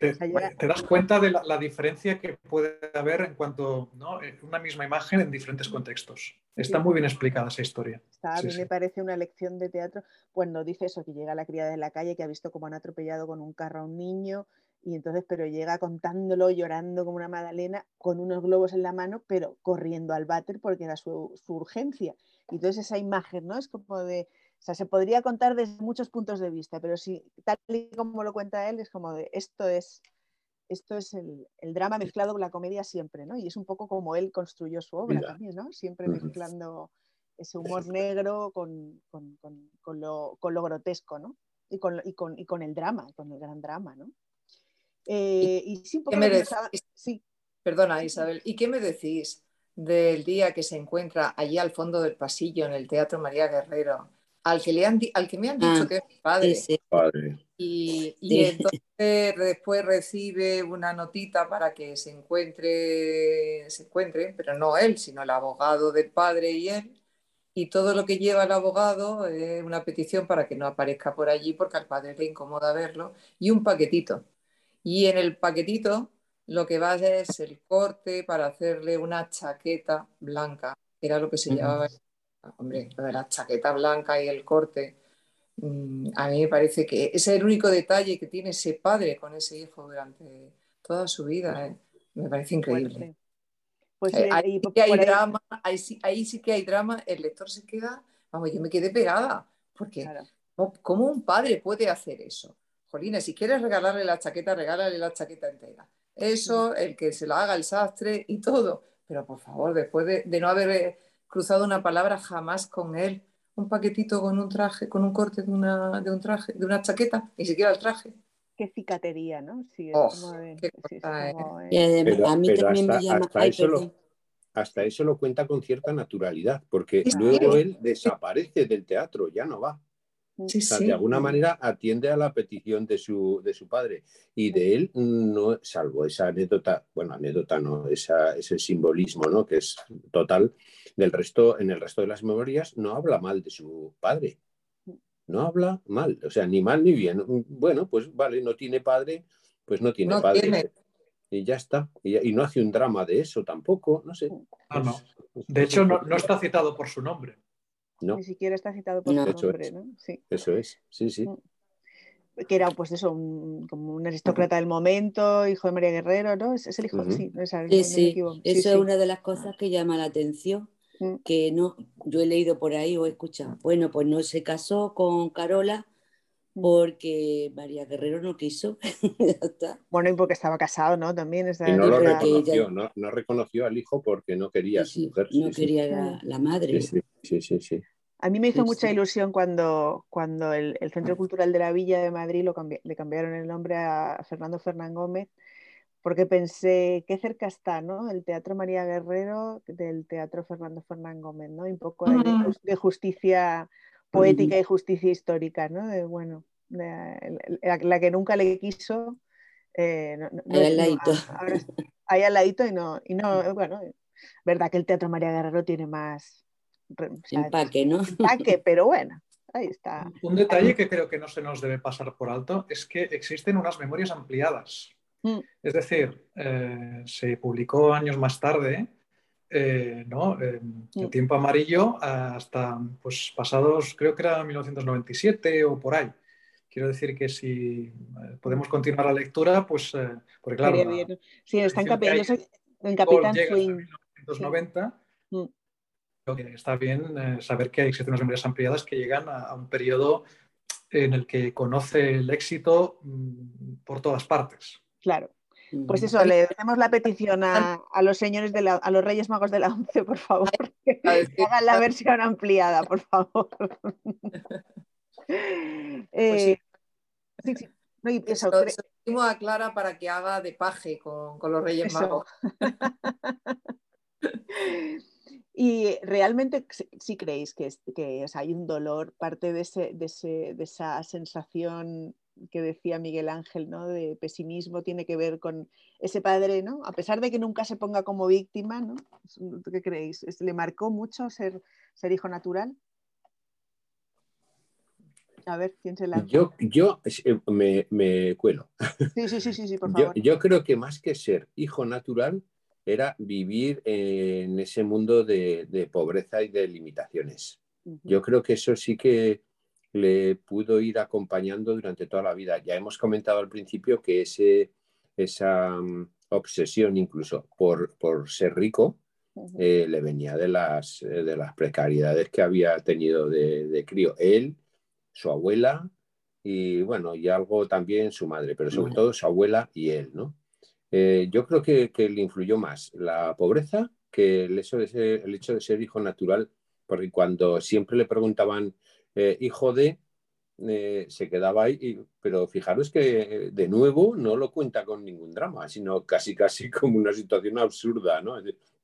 Te, O sea, ya- te das cuenta de la, la diferencia que puede haber en cuanto ¿no? Eh, una misma imagen en diferentes contextos. Está Sí. muy bien explicada esa historia. Está, a Sí, mí sí. me parece una lección de teatro cuando dice eso, que llega la criada de la calle, que ha visto cómo han atropellado con un carro a un niño, y entonces, pero llega contándolo, llorando como una magdalena, con unos globos en la mano, pero corriendo al váter porque era su, su urgencia. Y entonces esa imagen, ¿no? Es como de, o sea, se podría contar desde muchos puntos de vista, pero si tal y como lo cuenta él, es como de, esto es... Esto es el, el drama mezclado con la comedia siempre, ¿no? Y es un poco como él construyó su obra Mira. también, ¿no? Siempre mezclando ese humor negro con, con- con- con lo, lo grotesco, ¿no? Y con, y, con, y con el drama, con el gran drama, ¿no? Eh, y sí, un poco ¿Qué lo me que decís? estaba- sí, Perdona, Isabel, ¿y qué me decís del día que se encuentra allí al fondo del pasillo en el Teatro María Guerrero, al que, le han al que me han dicho Ah, que es mi padre? Y, y Sí. entonces después recibe una notita para que se encuentre, se encuentre, pero no él, sino el abogado del padre y él. Y todo lo que lleva el abogado es una petición para que no aparezca por allí porque al padre le incomoda verlo y un paquetito. Y en el paquetito lo que va es el corte para hacerle una chaqueta blanca, que era lo que se Ujú. llevaba. Hombre, lo de la chaqueta blanca y el corte. Mm, A mí me parece que ese es el único detalle que tiene ese padre con ese hijo durante toda su vida. ¿eh? Me parece increíble. fuerte. Pues Eh, sí, ahí sí que hay ahí- drama, ahí sí, ahí sí que hay drama. El lector se queda, vamos, yo me quedé pegada, porque claro. ¿cómo- ¿cómo un padre puede hacer eso? Si quieres regalarle la chaqueta, regálale la chaqueta entera. Eso, el que se la haga el sastre y todo. Pero por favor, después de, de no haber eh, cruzado una palabra jamás con él, un paquetito con un traje, con un corte de, una, de un traje, de una chaqueta, ni siquiera el traje. Qué cicatería, ¿no? Sí, es Oh, como de- qué sí, es cosa, como, eh, Pero- a mí pero también hasta- me llama. hasta Ay, eso lo- perdón. Hasta eso lo cuenta con cierta naturalidad, porque Sí, luego sí. él desaparece del teatro, ya no va. Sí, O sea, sí. de alguna manera atiende a la petición de su, de su padre y de él, no, salvo esa anécdota, bueno, anécdota no, esa, ese simbolismo, ¿no? Que es total, del resto, en el resto de las memorias no habla mal de su padre. No habla mal, o sea, ni mal ni bien. Bueno, pues vale, no tiene padre, pues no tiene No padre. tiene. Y ya está. Y, y no hace un drama de eso tampoco, no sé. Ah, no. Es- De hecho, no, no está citado por su nombre. No, Ni siquiera está citado por No. su nombre, es. ¿no? Sí. eso es, sí, sí. Mm. Que era, pues eso, un- como un aristócrata del momento, hijo de María Guerrero, ¿no? Es, es el hijo, Ujú. sí, no, es, Sí, sí, eso sí. es una de las cosas que llama la atención, Mm. que no, yo he leído por ahí o he escuchado, bueno, pues no se casó con Carola Mm. porque María Guerrero no quiso. [laughs] Bueno, y porque estaba casado, ¿no? También Y no lo reconoció, ella- no, no reconoció al hijo porque no quería a su Sí, sí, mujer. no sí, sí. quería la, la madre. Sí, sí, sí, sí, sí. A mí me hizo Sí, mucha sí. ilusión cuando, cuando el, el Centro Cultural de la Villa de Madrid lo cambi- le cambiaron el nombre a Fernando Fernán Gómez, porque pensé, qué cerca está, ¿no? El Teatro María Guerrero del Teatro Fernando Fernán Gómez, ¿no? Y un poco de, de Mm. jus- de justicia poética y justicia histórica, ¿no? De, bueno, de- la, la que nunca le quiso. eh, no- no- Ahí al ladito. ahí al ladito y no, y no, [laughs] bueno, verdad que el Teatro María Guerrero tiene más Empaque, ¿no? empaque, [laughs] pero bueno, Ahí está. Un detalle que creo que no se nos debe pasar por alto es que existen unas memorias ampliadas. Mm. Es decir, eh, se publicó años más tarde, eh, ¿no? el mm. tiempo amarillo hasta pues, pasados, creo que era 1997 o por ahí. Quiero decir que si eh, podemos continuar la lectura, pues, porque claro. sí, está en, en Capitán Swing. 1990. Mm. que está bien saber que existen unas memorias ampliadas que llegan a, un periodo en el que conoce el éxito por todas partes. Claro. Pues eso, le hacemos la petición a, los señores de la, a los Reyes Magos de la ONCE, por favor, que hagan la versión ampliada, por favor. [laughs] Pues sí. Eh, sí, No, y eso, a Clara para que haga de paje con, los Reyes Magos. [laughs] y realmente sí creéis que, que hay un dolor, parte de, ese, de, ese, de esa sensación que decía Miguel Ángel, ¿no? De pesimismo tiene que ver con ese padre, ¿no? A pesar de que nunca se ponga como víctima, ¿no? ¿Qué creéis? ¿Le marcó mucho ser, ser hijo natural? A ver, ¿quién se la... Yo, yo eh, me, me, cuelo. Sí, sí, sí, sí, por [laughs] favor. Yo, creo que más que ser hijo natural era vivir en ese mundo de, pobreza y de limitaciones. Yo creo que eso sí que le pudo ir acompañando durante toda la vida. Ya hemos comentado al principio que ese, esa mm, obsesión incluso por, por ser rico eh, le venía de las, de las precariedades que había tenido de, crío. Él, su abuela y bueno, y algo también su madre, pero sobre todo su abuela y él, ¿no? Eh, yo creo que, que, le influyó más la pobreza que el hecho, de ser, el hecho de ser hijo natural, porque cuando siempre le preguntaban eh, hijo de, eh, se quedaba ahí, pero fijaros que de nuevo no lo cuenta con ningún drama, sino casi casi [laughs] como una situación absurda, ¿no?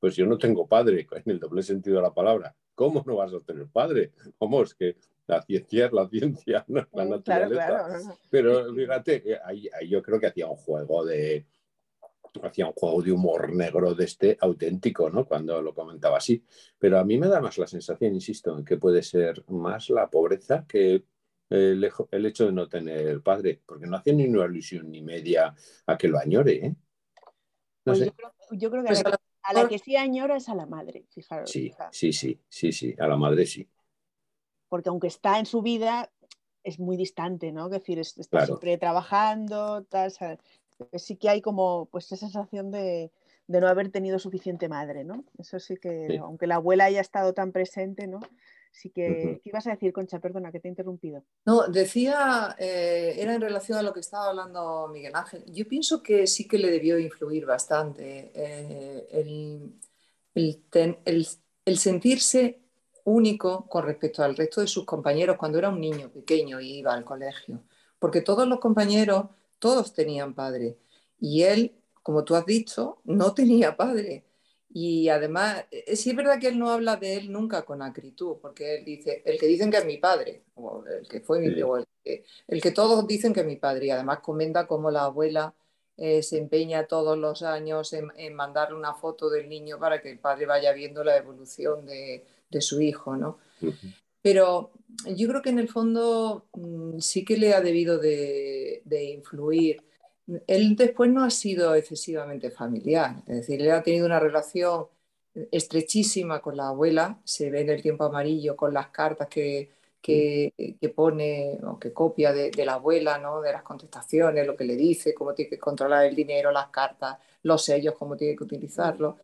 Pues yo no tengo padre, [laughs] en el doble sentido de la palabra. ¿Cómo no vas a tener padre? ¿Cómo es que la ciencia es la ciencia, [laughs] ¿no? la naturaleza? Pero fíjate, ahí, yo creo que hacía un juego de, hacía un juego de humor negro de este auténtico, ¿no? Cuando lo comentaba así. Pero a mí me da más la sensación, insisto, en que puede ser más la pobreza que el, hecho de no tener padre, porque no hacía ni una ilusión ni media a que lo añore, ¿eh? pues yo, creo, que pues a, la, que sí añora es a la madre, fijaros. Sí, sí, sí, sí, sí, a la madre sí. Porque aunque está en su vida, es muy distante, ¿no? Es decir, está siempre trabajando, tal, sí que hay como pues esa sensación de, no haber tenido suficiente madre, ¿no? Eso sí que, aunque la abuela haya estado tan presente, ¿no? Sí que, ¿qué ibas a decir, Concha? Perdona, que te he interrumpido. No, decía, eh, era en relación a lo que estaba hablando Miguel Ángel. Yo pienso que sí que le debió influir bastante eh, el, el, sentirse único con respecto al resto de sus compañeros cuando era un niño pequeño y iba al colegio. Porque todos los compañeros todos tenían padre. Y él, como tú has dicho, no [laughs] tenía padre. Y además, eh, sí es verdad que él no habla de él nunca con acritud, porque él dice, el que dicen que es mi padre, o el que fue mi, o el, que, todos dicen que es mi padre. Y además comenta cómo la abuela eh, se empeña todos los años en, mandarle una foto del niño para que el padre vaya viendo la evolución de, su hijo, ¿no? Pero yo creo que en el fondo mm, sí que le ha debido de, influir. Él después no ha sido excesivamente familiar, es decir, él ha tenido una relación estrechísima con la abuela, se ve en el tiempo amarillo con las cartas que, que, pone o que copia de, la abuela, ¿no? de las contestaciones, lo que le dice, cómo tiene que controlar el dinero, las cartas, los sellos, cómo tiene que utilizarlos,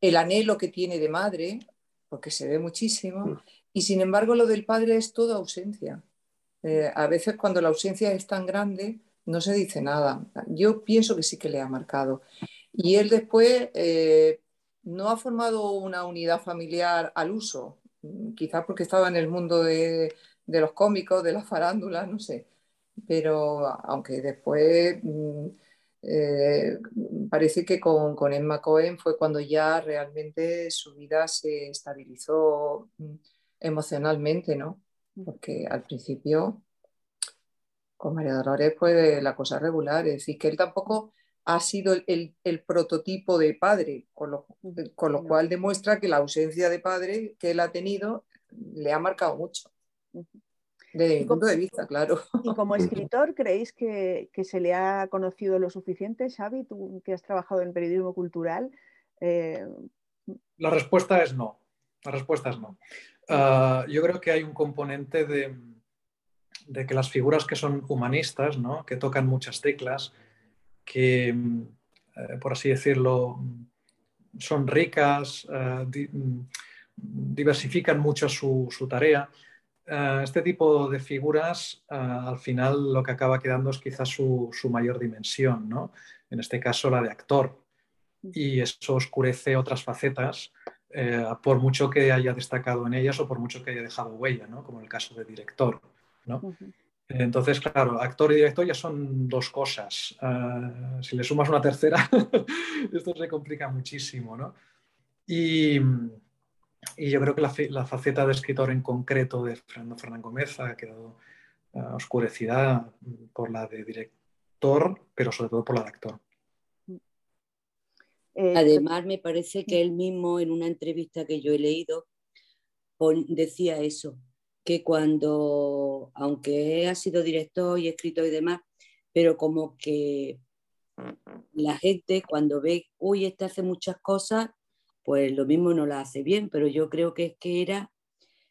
el anhelo que tiene de madre, porque se ve muchísimo, y sin embargo, lo del padre es toda ausencia. Eh, a veces cuando la ausencia es tan grande, no se dice nada. Yo pienso que sí que le ha marcado. Y él después eh, no ha formado una unidad familiar al uso, quizás porque estaba en el mundo de, los cómicos, de las farándulas, no sé. Pero aunque después mm, eh, parece que con, con Emma Cohen fue cuando ya realmente su vida se estabilizó mm, emocionalmente, ¿no? Porque al principio con María Dolores pues la cosa regular, es decir, que él tampoco ha sido el, prototipo de padre, con lo, con lo, cual demuestra que la ausencia de padre que él ha tenido le ha marcado mucho. Desde mi punto de vista, claro. ¿Y como [laughs] escritor creéis que, se le ha conocido lo suficiente, Xavi, tú que has trabajado en periodismo cultural? Eh, La respuesta es no. La respuesta es no. Ah, yo creo que hay un componente de, que las figuras que son humanistas, ¿no? que tocan muchas teclas, que, eh, por así decirlo, son ricas, eh, diversifican mucho su, tarea. Eh, este tipo de figuras, al final lo que acaba quedando es quizás su, su mayor dimensión, ¿no? en este caso la de actor. Y eso oscurece otras facetas eh, por mucho que haya destacado en ellas o por mucho que haya dejado huella, ¿no? como en el caso de director. ¿no? Entonces, claro, actor y director ya son dos cosas. Ah, si le sumas una tercera, [laughs] esto se complica muchísimo. ¿no? Y, y, yo creo que la, la, faceta de escritor en concreto de Fernando Fernán Gómez ha quedado uh, oscurecida por la de director, pero sobre todo por la de actor. Eh, Además, me parece que él mismo en una entrevista que yo he leído decía eso, que cuando, aunque ha sido director y escritor y demás, pero como que la gente cuando ve, uy, este hace muchas cosas, pues lo mismo no la hace bien, pero yo creo que es que era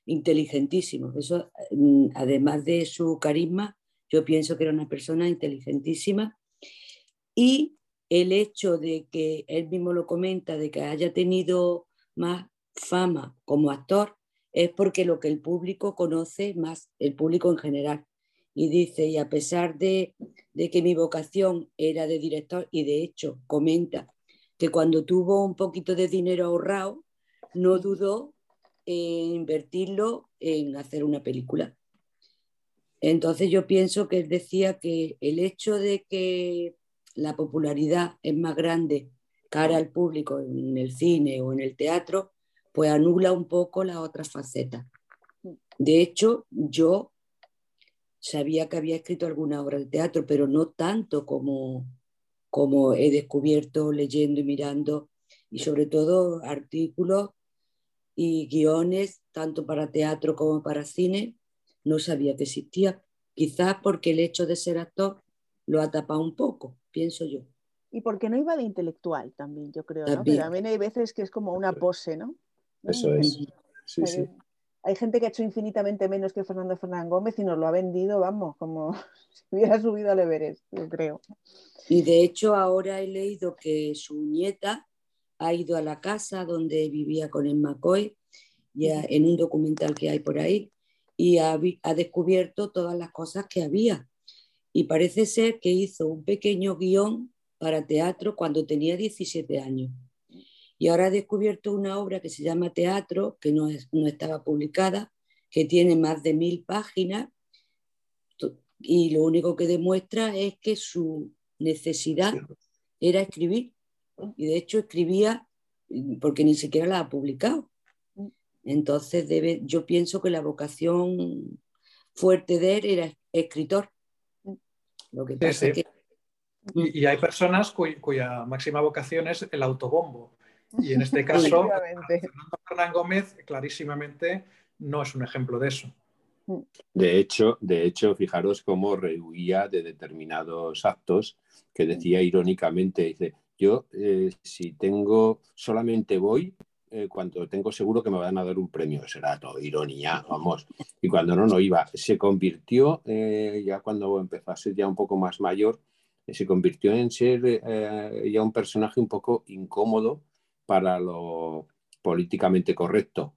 inteligentísimo. Eso, mm, además de su carisma, yo pienso que era una persona inteligentísima y el hecho de que él mismo lo comenta, de que haya tenido más fama como actor, es porque lo que el público conoce más, el público en general. Y dice, y a pesar de, que mi vocación era de director, y de hecho comenta que cuando tuvo un poquito de dinero ahorrado, no dudó en invertirlo en hacer una película. Entonces yo pienso que él decía que el hecho de que la popularidad es más grande cara al público en el cine o en el teatro, pues anula un poco la otra faceta. De hecho, yo sabía que había escrito alguna obra de teatro, pero no tanto como, como he descubierto leyendo y mirando, y sobre todo artículos y guiones, tanto para teatro como para cine, no sabía que existía. Quizás porque el hecho de ser actor lo ha tapado un poco pienso yo. Y porque no iba de intelectual también, yo creo, ¿no? También. también hay veces que es como una pose, ¿no? Eso es. Sí, hay, sí. Hay gente que ha hecho infinitamente menos que Fernando Fernández Gómez y nos lo ha vendido, vamos, como [laughs] si hubiera subido al Everest, yo creo. Y de hecho ahora he leído que su nieta ha ido a la casa donde vivía con el McCoy, ya en un documental que hay por ahí, y ha, ha descubierto todas las cosas que había y parece ser que hizo un pequeño guion para teatro cuando tenía 17 años. Y ahora ha descubierto una obra que se llama Teatro, que no, no estaba publicada, que tiene más de mil páginas y lo único que demuestra es que su necesidad era escribir. Y de hecho escribía porque ni siquiera la ha publicado. Entonces debe, yo pienso que la vocación fuerte de él era escritor y, hay personas cuya máxima vocación es el autobombo. Y en este [laughs] caso, Fernando Fernán Gómez clarísimamente no es un ejemplo de eso. De hecho, de hecho, fijaros cómo rehuía de determinados actos que decía irónicamente, dice, yo eh, si tengo, solamente voy eh, cuando tengo seguro que me van a dar un premio. Será todo ironía, vamos. Y cuando no, no iba. Se convirtió, eh, ya cuando empezó a ser ya un poco más mayor, eh, se convirtió en ser ya un personaje un poco incómodo para lo políticamente correcto.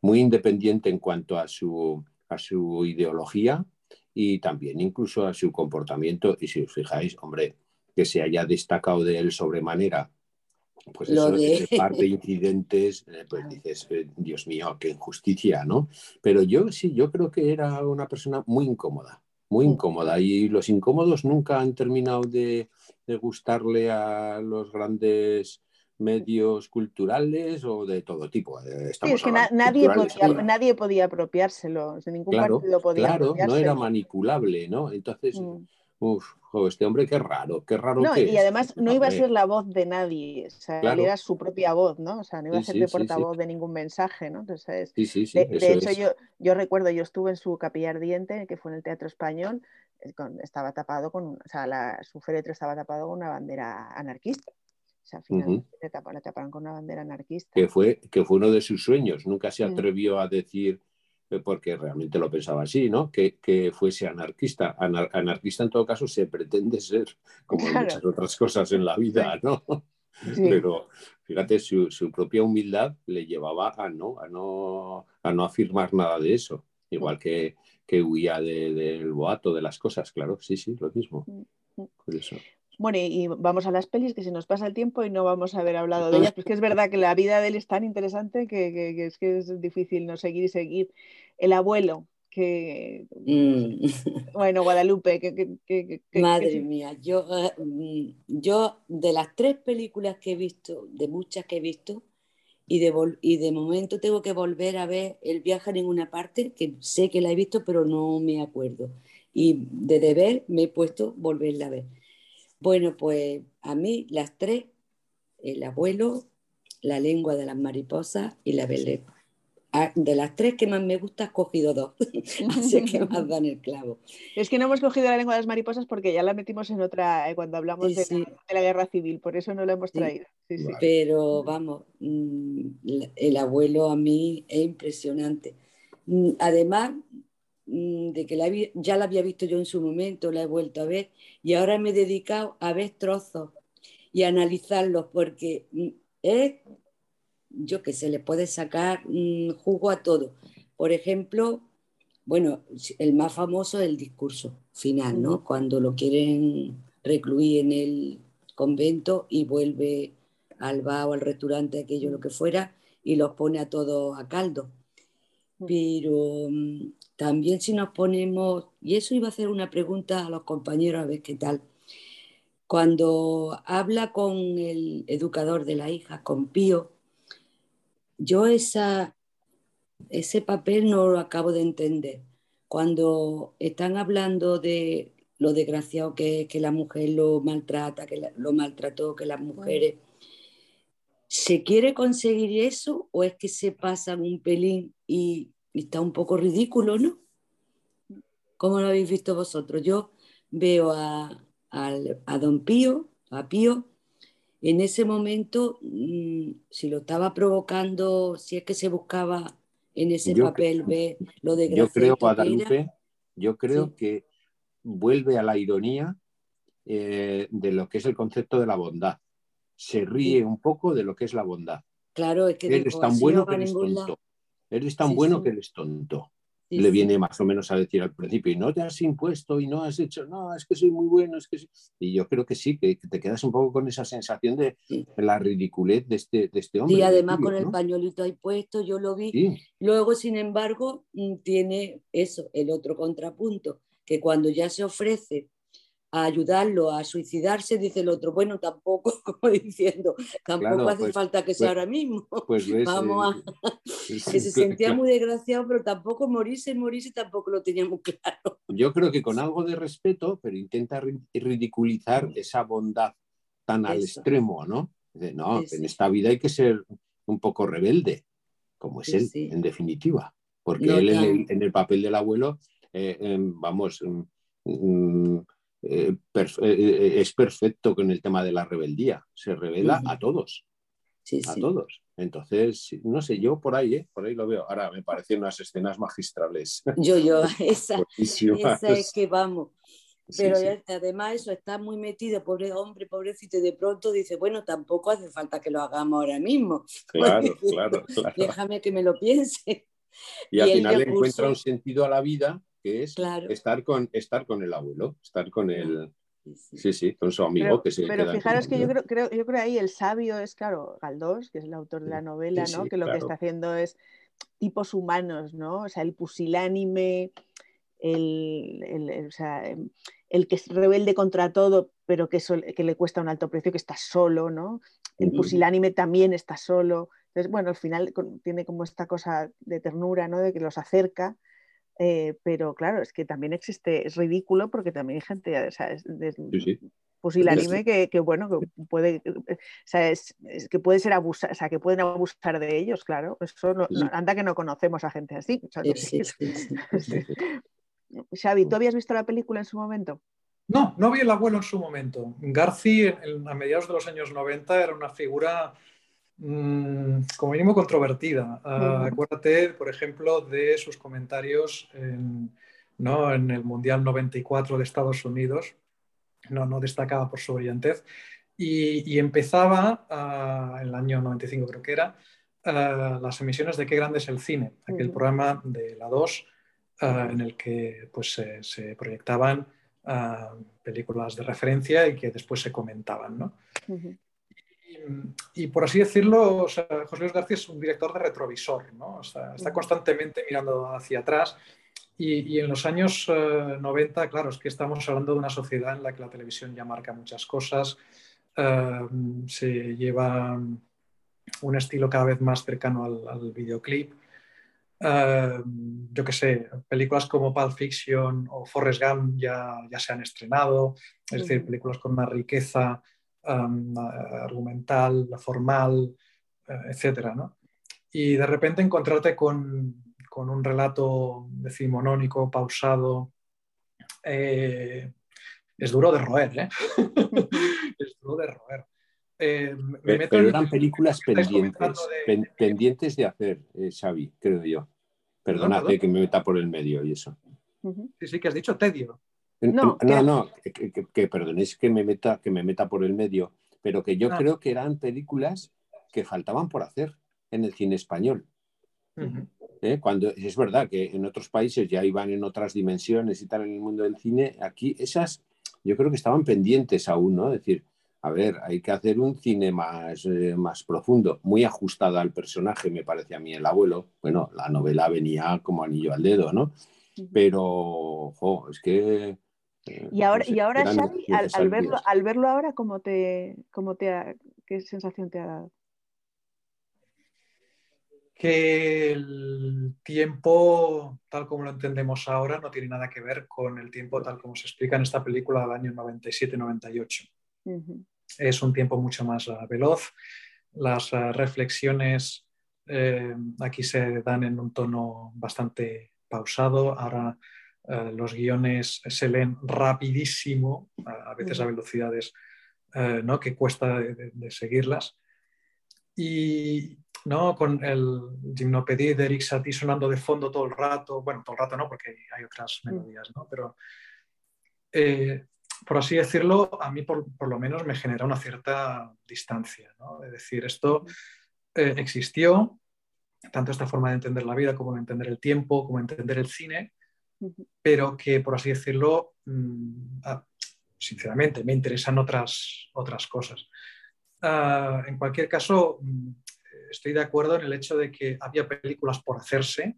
Muy independiente en cuanto a su, a su ideología y también incluso a su comportamiento. Y si os fijáis, hombre, que se haya destacado de él sobremanera pues eso, de... par de incidentes, eh, pues dices, eh, Dios mío, qué injusticia, ¿no? Pero yo sí, yo creo que era una persona muy incómoda, muy mm. incómoda. Y los incómodos nunca han terminado de, gustarle a los grandes medios culturales o de todo tipo. Eh, sí, es que nadie, podía, nadie podía apropiárselo, de ningún claro, partido podía Claro, no era manipulable, ¿no? Entonces, mm. Uf, este hombre qué raro, qué raro. No, que y además no iba a ser la voz de nadie, o sea, él era su propia voz, ¿no? O sea, no iba a ser de portavoz de ningún mensaje, ¿no? Entonces, sí, sí, sí, de, de hecho, yo, yo recuerdo, yo estuve en su capilla ardiente, que fue en el Teatro Español, eh, con, estaba tapado con, o sea, la, su féretro estaba tapado con una bandera anarquista. O sea, finalmente uh -huh. le, taparon, con una bandera anarquista. Que fue, que fue uno de sus sueños, nunca se atrevió uh -huh. a decir porque realmente lo pensaba así, ¿no? Que, que fuese anarquista. Anar anarquista en todo caso se pretende ser, como claro. muchas otras cosas en la vida, ¿no? Sí. Pero fíjate, su, su, propia humildad le llevaba a no, a no, a no afirmar nada de eso. Igual que, que huía del de, boato, de las cosas, claro, sí, sí, lo mismo. Por eso. Bueno, y vamos a las pelis, que se nos pasa el tiempo y no vamos a haber hablado de ellas, porque es verdad que la vida de él es tan interesante que, que, que es que es difícil no seguir y seguir. El abuelo, que... Mm. [laughs] Bueno, Guadalupe, que... Madre mía, yo, uh, yo de las tres películas que he visto, de muchas que he visto, y de, y de momento tengo que volver a ver El viaje a ninguna parte, que sé que la he visto, pero no me acuerdo. Y de deber me he puesto volverla a ver. Bueno, pues a mí las tres, el abuelo, la lengua de las mariposas y la belén. De las tres que más me gusta, has cogido dos. [laughs] Así que [laughs] más dan el clavo. Es que no hemos cogido la lengua de las mariposas porque ya la metimos en otra, eh, cuando hablamos sí, de, sí. La, de, la, guerra civil, por eso no la hemos traído. Sí, Pero vamos, mm, el abuelo a mí es impresionante. Mm, además, de que la, ya la había visto yo en su momento, la he vuelto a ver y ahora me he dedicado a ver trozos y a analizarlos porque es, yo que se le puede sacar jugo a todo. Por ejemplo, bueno, el más famoso es el discurso final, ¿no? Cuando lo quieren recluir en el convento y vuelve al bar o al restaurante, aquello, lo que fuera, y los pone a todos a caldo. Pero también si nos ponemos, y eso iba a hacer una pregunta a los compañeros a ver qué tal, cuando habla con el educador de la hija, con Pío, yo esa, ese papel no lo acabo de entender. Cuando están hablando de lo desgraciado que es, que la mujer lo maltrata, que la, lo maltrató, que las mujeres... ¿Se quiere conseguir eso o es que se pasan un pelín y, está un poco ridículo, ¿no? ¿Cómo lo habéis visto vosotros? Yo veo a, a, a don Pío, a Pío, en ese momento, mmm, si lo estaba provocando, si es que se buscaba en ese yo papel ve lo de Yo creo, Guadalupe, yo creo sí. que vuelve a la ironía eh, de lo que es el concepto de la bondad. Se ríe sí. un poco de lo que es la bondad. Claro, es que él es tan bueno que eres tonto. Lado. Él es tan sí, bueno sí. que eres tonto. Sí, Le viene más o menos a decir al principio, y no te has impuesto y no has hecho, no, es que soy muy bueno, es que sí. Y yo creo que sí, que, que te quedas un poco con esa sensación de la ridiculez de este, de este hombre. Y además tío, con el pañuelito ahí puesto, yo lo vi. Luego, sin embargo, mm, tiene eso, el otro contrapunto, que cuando ya se ofrece a ayudarlo a suicidarse, dice el otro, bueno, tampoco, [laughs] como diciendo, tampoco claro, hace pues, falta que sea pues, ahora mismo. Pues [laughs] ves, Vamos a... [laughs] que se sentía claro. muy desgraciado, pero tampoco morirse, morirse tampoco lo teníamos claro. Yo creo que con algo de respeto, pero intenta ridiculizar esa bondad tan Eso. al extremo, ¿no? De, no, en esta vida hay que ser un poco rebelde, como es sí, él, en definitiva. Porque no, él en el, en el, papel del abuelo, eh, eh, vamos... Mm, eh, perf eh, es perfecto con el tema de la rebeldía. Se revela uh -huh. a todos. Sí, a sí. todos. Entonces, no sé, yo por ahí, ¿eh? por ahí lo veo. Ahora me parecen unas escenas magistrales. [laughs] Yo, yo, [laughs] esa, esa es que vamos. Pero sí, además eso está muy metido, pobre hombre, pobrecito, y de pronto dice, bueno, tampoco hace falta que lo hagamos ahora mismo. [laughs] Claro, claro, claro. Déjame que me lo piense. Y, y al final le encuentra un sentido a la vida que es claro. estar, con, estar con el abuelo, estar con el... Sí, sí, con su amigo pero, que se Pero fijaros que yo creo, creo, yo creo ahí el sabio es, claro, Galdós, que es el autor de la novela, sí, ¿no? Sí, que lo claro. que está haciendo es tipos humanos, ¿no? O sea, el pusilánime, el, el, el, o sea, el que es rebelde contra todo, pero que, eso, que le cuesta un alto precio, que está solo, ¿no? El pusilánime también está solo. Entonces, bueno, al final tiene como esta cosa de ternura, ¿no? De que los acerca Eh, pero claro, es que también existe, es ridículo porque también hay gente, o sea, es, pusilánime que, que, bueno, que puede, o sea, es, que puede ser abusar, o sea, que pueden abusar de ellos, claro. Eso no, anda que no conocemos a gente así. Xavi, ¿tú habías visto la película en su momento? No, no vi el abuelo en su momento. Garci, a mediados de los años 90, era una figura como mínimo controvertida. Ah, acuérdate, por ejemplo, de sus comentarios en, ¿no? en el Mundial 94 de Estados Unidos. No, no destacaba por su brillantez. Y, empezaba, uh, en el año 95 creo que era, ah, las emisiones de Qué grande es el cine, aquel programa de la 2 en el que pues, se proyectaban películas de referencia y que después se comentaban. ¿no? Y, por así decirlo, José Luis García es un director de retrovisor, ¿no? está constantemente mirando hacia atrás. Y, en los años 90, eh, claro, es que estamos hablando de una sociedad en la que la televisión ya marca muchas cosas, eh, se lleva un estilo cada vez más cercano al, al videoclip. Em, yo qué sé, películas como Pulp Fiction o Forrest Gump ya, ya se han estrenado, es decir, películas con una riqueza um, argumental, formal, uh, etcétera, ¿no? Y de repente encontrarte con, con un relato decimonónico, pausado, eh, es duro de roer, ¿eh? [laughs] es duro de roer. Eh, pero, eran películas pendientes, de... pendientes de hacer, eh, Xavi, creo yo. Perdona que me meta por el medio y eso. Sí, sí, que has dicho tedio. No, no, no que, que, perdonéis que me, meta, que me meta por el medio, pero que yo ah. creo que eran películas que faltaban por hacer en el cine español. ¿Eh? Cuando es verdad que en otros países ya iban en otras dimensiones y tal en el mundo del cine, aquí esas yo creo que estaban pendientes aún, ¿no? Es decir, a ver, hay que hacer un cine más, eh, más profundo, muy ajustado al personaje, me parece a mí el abuelo. Bueno, la novela venía como anillo al dedo, ¿no? Pero, ojo, es que... Eh, y ahora, y ahora Xavi, al, verlo, al verlo ahora, ¿cómo te, cómo te ¿qué sensación te ha dado? que el tiempo tal como lo entendemos ahora no tiene nada que ver con el tiempo tal como se explica en esta película del año 97-98 es un tiempo mucho más uh, veloz. Las uh, reflexiones eh, aquí se dan en un tono bastante pausado. Ahora uh, los guiones se leen rapidísimo, a veces a velocidades ¿no? que cuesta de, seguirlas. Y ¿no? con el gimnopedí de Eric Satie sonando de fondo todo el rato, bueno, todo el rato no, porque hay otras melodías, ¿no? pero eh, por así decirlo, a mí por, lo menos me genera una cierta distancia. ¿no? Es decir, esto eh, existió, tanto esta forma de entender la vida como de entender el tiempo, como de entender el cine, pero que, por así decirlo, mm, ah, sinceramente, me interesan otras, otras cosas. Ah, en cualquier caso, mm, estoy de acuerdo en el hecho de que había películas por hacerse.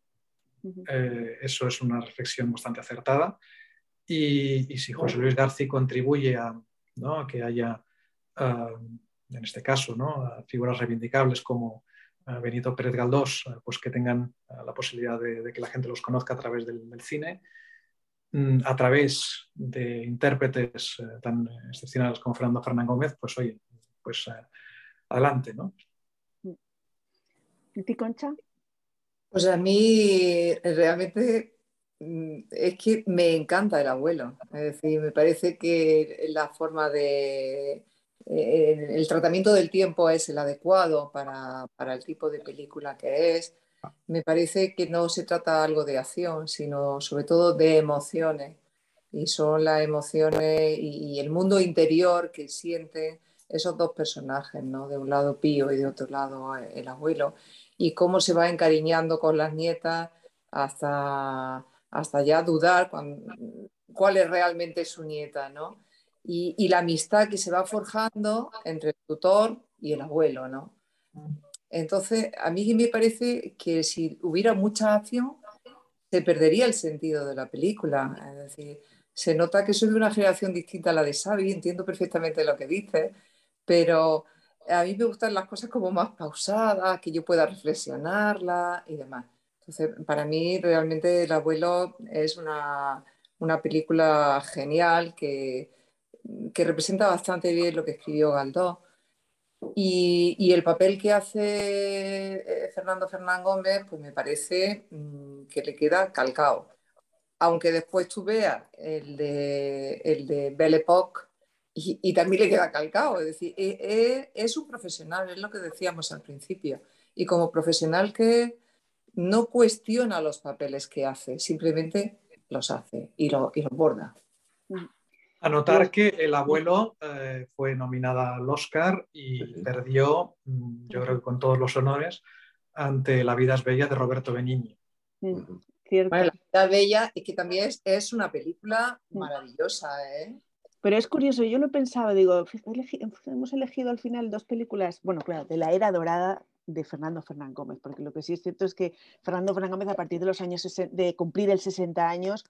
Eh, eso es una reflexión bastante acertada. Y, si José Luis García contribuye a, que haya, ah, en este caso, figuras reivindicables como Benito Pérez Galdós, ah, pues que tengan la posibilidad de, que la gente los conozca a través del, cine, mm, a través de intérpretes eh, tan excepcionales como Fernando Fernán Gómez, pues oye, pues eh, adelante, ¿no? ¿Y ti, Concha? Pues a mí realmente Mm, es que me encanta el abuelo. Es decir, me parece que la forma de. Eh, el tratamiento del tiempo es el adecuado para, el tipo de película que es. Me parece que no se trata algo de acción, sino sobre todo de emociones. Y son las emociones y, el mundo interior que sienten esos dos personajes, ¿no? De un lado Pío y de otro lado el abuelo. Y cómo se va encariñando con las nietas hasta hasta ya dudar cuál es realmente su nieta, ¿no? Y, la amistad que se va forjando entre el tutor y el abuelo, ¿no? Entonces, a mí me parece que si hubiera mucha acción, se perdería el sentido de la película. Es decir, se nota que soy de una generación distinta a la de Xavi, entiendo perfectamente lo que dice, pero a mí me gustan las cosas como más pausadas, que yo pueda reflexionarlas y demás. Entonces, para mí realmente El abuelo es una, película genial que, que, representa bastante bien lo que escribió Galdós. Y, el papel que hace eh, Fernando Fernán Gómez, pues me parece mm, que le queda calcado. Aunque después tú veas el de, el de Belle Époque y, también le queda calcado. Es decir, es, e, es un profesional, es lo que decíamos al principio. Y como profesional que no cuestiona los papeles que hace, simplemente los hace y, lo, y los borda. Anotar que el abuelo eh, fue nominada al Oscar y perdió, mm, yo creo que con todos los honores, ante La vida es bella de Roberto Benigni. la vida bella y que también es, una película maravillosa. ¿eh? Pero es curioso, yo lo pensaba, digo, hemos elegido al final dos películas, bueno, claro, de la era dorada de Fernando Fernán Gómez, porque lo que sí es cierto es que Fernando Fernán Gómez a partir de los años de cumplir el 60 años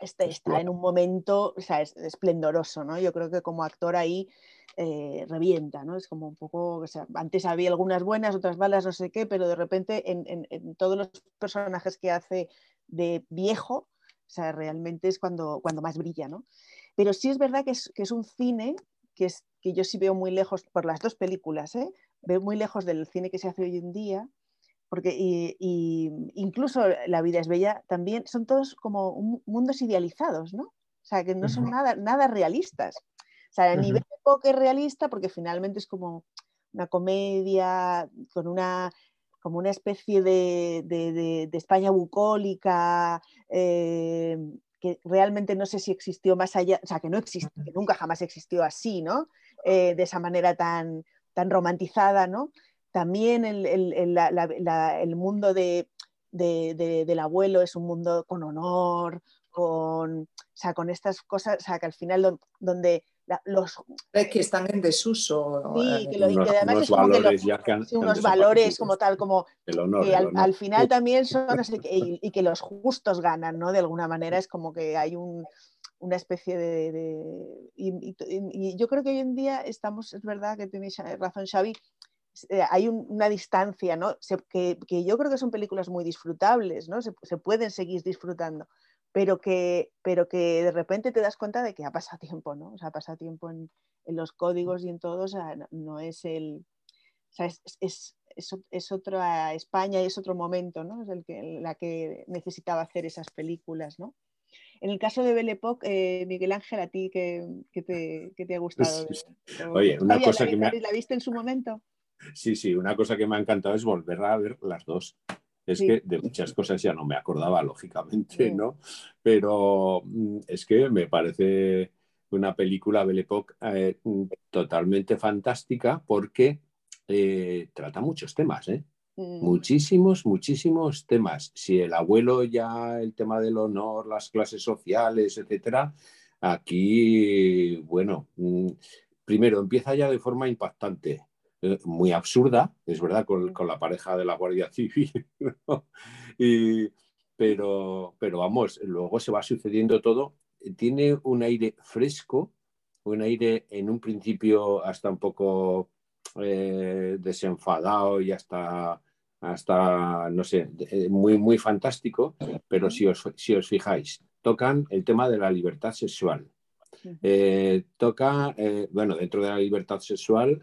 está, está en un momento o sea, es esplendoroso, ¿no? Yo creo que como actor ahí eh, revienta, ¿no? Es como un poco, o sea, antes había algunas buenas, otras malas, no sé qué, pero de repente en, en, todos los personajes que hace de viejo, o sea, realmente es cuando, cuando más brilla, ¿no? Pero sí es verdad que es, que es un cine que, es, que yo sí veo muy lejos por las dos películas, ¿eh? veo muy lejos del cine que se hace hoy en día, porque y, incluso La vida es bella también son todos como mundos idealizados, ¿no? O sea, que no son nada, nada realistas. O sea, a nivel de poco realista, porque finalmente es como una comedia con una como una especie de, de, España bucólica, eh, que realmente no sé si existió más allá, o sea, que no existe, que nunca jamás existió así, ¿no? Eh, de esa manera tan, tan romantizada, ¿no? También el, el, mundo de, del abuelo es un mundo con honor, con, o sea, con estas cosas, o sea, que al final donde los... que están en desuso. Sí, que, lo, unos, además es como valores que unos valores como tal, como el honor, que al, final también son, [laughs] y, y, que los justos ganan, ¿no? De alguna manera es como que hay un, una especie de... y, yo creo que hoy en día estamos, es verdad que tenéis razón Xavi, eh, hay una distancia, ¿no? que, yo creo que son películas muy disfrutables, ¿no? Se, pueden seguir disfrutando, pero que, pero que de repente te das cuenta de que ha pasado tiempo, ¿no? O sea, ha pasado tiempo en, los códigos y en todo, o sea, no, es el... O sea, es, es, otra España y es otro momento, ¿no? Es el que, la que necesitaba hacer esas películas, ¿no? En el caso de Belle eh, Miguel Ángel, ¿a ti qué, te, ha gustado? Oye, una cosa que me ¿La viste en su momento? Sí, sí, una cosa que me ha encantado es volver a ver las dos. Es que de muchas cosas ya no me acordaba, lógicamente, ¿no? Pero mm, es que me parece una película Belle Époque eh, totalmente fantástica porque eh, trata muchos temas, ¿eh? Mm. Muchísimos, muchísimos temas. Si el abuelo ya, el tema del honor, las clases sociales, etcétera, aquí, bueno, mm, primero empieza ya de forma impactante, eh, muy absurda, es verdad, con, la pareja de la Guardia Civil, [laughs] pero, pero vamos, luego se va sucediendo todo. Tiene un aire fresco, un aire en un principio hasta un poco eh, desenfadado y hasta, hasta, no sé, eh, muy, muy fantástico, pero si os, si os fijáis, tocan el tema de la libertad sexual. Eh, toca, bueno, dentro de la libertad sexual,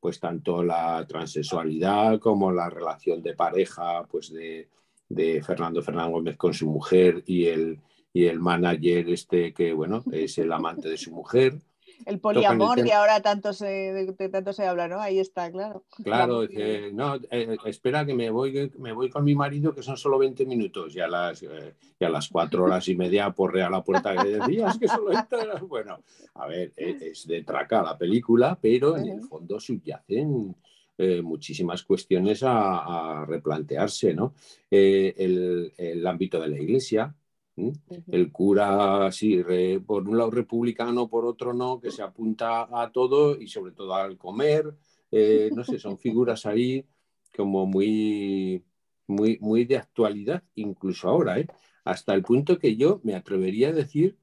pues tanto la transexualidad como la relación de pareja, pues de, de Fernando Fernán Gómez con su mujer y el, y el manager este que, bueno, es el amante de su mujer. El poliamor que ahora tanto se, tanto se habla, ¿no? Ahí está, claro. Claro, no, eh, eh, espera que me voy, me voy con mi marido que son solo 20 minutos y a las, eh, las cuatro horas y media porre a la puerta que decías que solo Bueno, a ver, es de traca la película, pero en el fondo subyacen muchísimas cuestiones a, replantearse, ¿no? el, el ámbito de la iglesia, el cura, así, por un lado republicano, por otro no, que se apunta a todo y sobre todo al comer. Eh, no sé, son figuras ahí como muy, muy, muy de actualidad, incluso ahora, ¿eh? hasta el punto que yo me atrevería a decir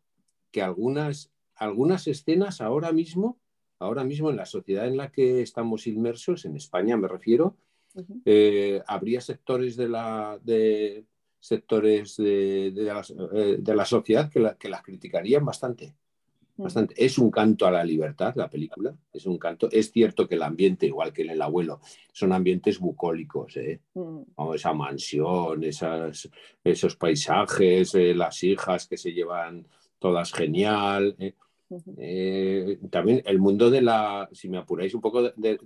que algunas, algunas escenas ahora mismo, ahora mismo en la sociedad en la que estamos inmersos, en España me refiero, eh, habría sectores de la, de, sectores de, de, la, sociedad que, que las criticarían bastante. Bastante. Es un canto a la libertad, la película. Es un canto. Es cierto que el ambiente, igual que en El Abuelo, son ambientes bucólicos. ¿eh? esa mansión, esas, esos paisajes, eh, las hijas que se llevan todas genial. ¿eh? Eh, también el mundo de la, si me apuráis un poco, de,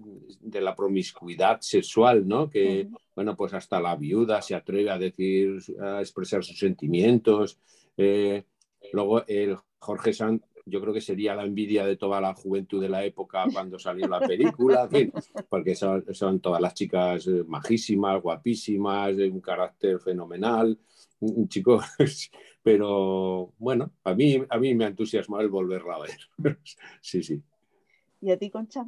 la promiscuidad sexual, ¿no? Que, bueno, pues hasta la viuda se atreve a decir, a expresar sus sentimientos. luego el Jorge Sanz yo creo que sería la envidia de toda la juventud de la época cuando salió la película, porque son, son, todas las chicas eh, majísimas, guapísimas, de un carácter fenomenal, un chico, [laughs] pero bueno, a mí, a mí me entusiasma el volverla a ver. [laughs] sí, sí. ¿Y a ti, Concha?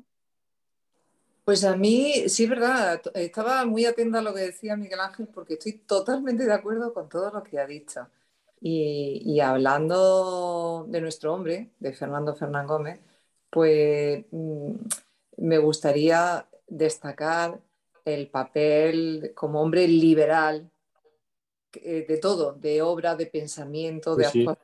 Pues a mí, sí, es verdad, estaba muy atenta a lo que decía Miguel Ángel porque estoy totalmente de acuerdo con todo lo que ha dicho. Y, hablando de nuestro hombre, de Fernando Fernán Gómez, pues mm, me gustaría destacar el papel como hombre liberal eh, de todo, de obra, de pensamiento, de actuación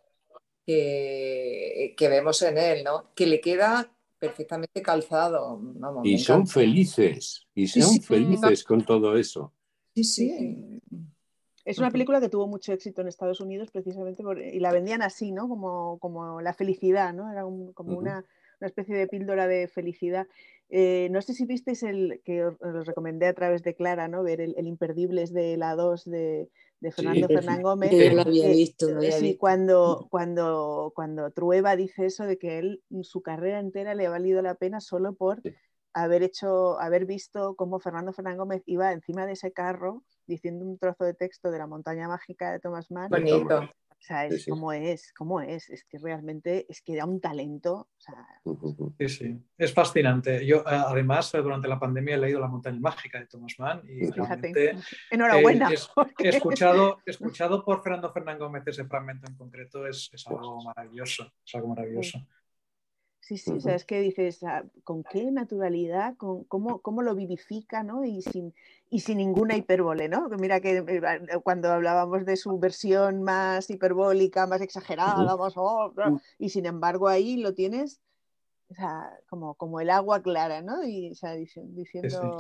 que, vemos en él, ¿no? Que le queda perfectamente calzado. y son felices, y son felices con todo eso. Sí, sí. Es una película que tuvo mucho éxito en Estados Unidos precisamente y la vendían así, ¿no? Como, como la felicidad, ¿no? Era como una, una, especie de píldora de felicidad. Eh, no sé si visteis el que os, recomendé a través de Clara, ¿no? Ver el, imperdible es de la 2 de, de, Fernando Fernán [laughs] Gómez. Yo lo había visto. sí, Cuando, cuando, cuando Trueba dice eso de que él, su carrera entera le ha valido la pena solo por haber hecho, haber visto cómo Fernando Fernán Gómez iba encima de ese carro diciendo un trozo de texto de la montaña mágica de Thomas Mann. Bonito. O sea, es como es, como es, es que realmente es que da un talento. Sí, sí, es fascinante. Yo además durante la pandemia he leído La montaña mágica de Thomas Mann y realmente, [laughs] enhorabuena. Eh, [laughs] he, [laughs] escuchado, escuchado por Fernando Fernán Gómez ese fragmento en concreto, es, es algo maravilloso, es algo maravilloso. Sí, sí, o sea, es que dices, ah, con qué naturalidad, con cómo, cómo lo vivifica, ¿no? Y sin, y sin ninguna hipérbole, ¿no? Mira que eh, cuando hablábamos de su versión más hiperbólica, más exagerada, más, oh, y sin embargo ahí lo tienes o sea, como, como el agua clara, ¿no? Y o sea, diciendo...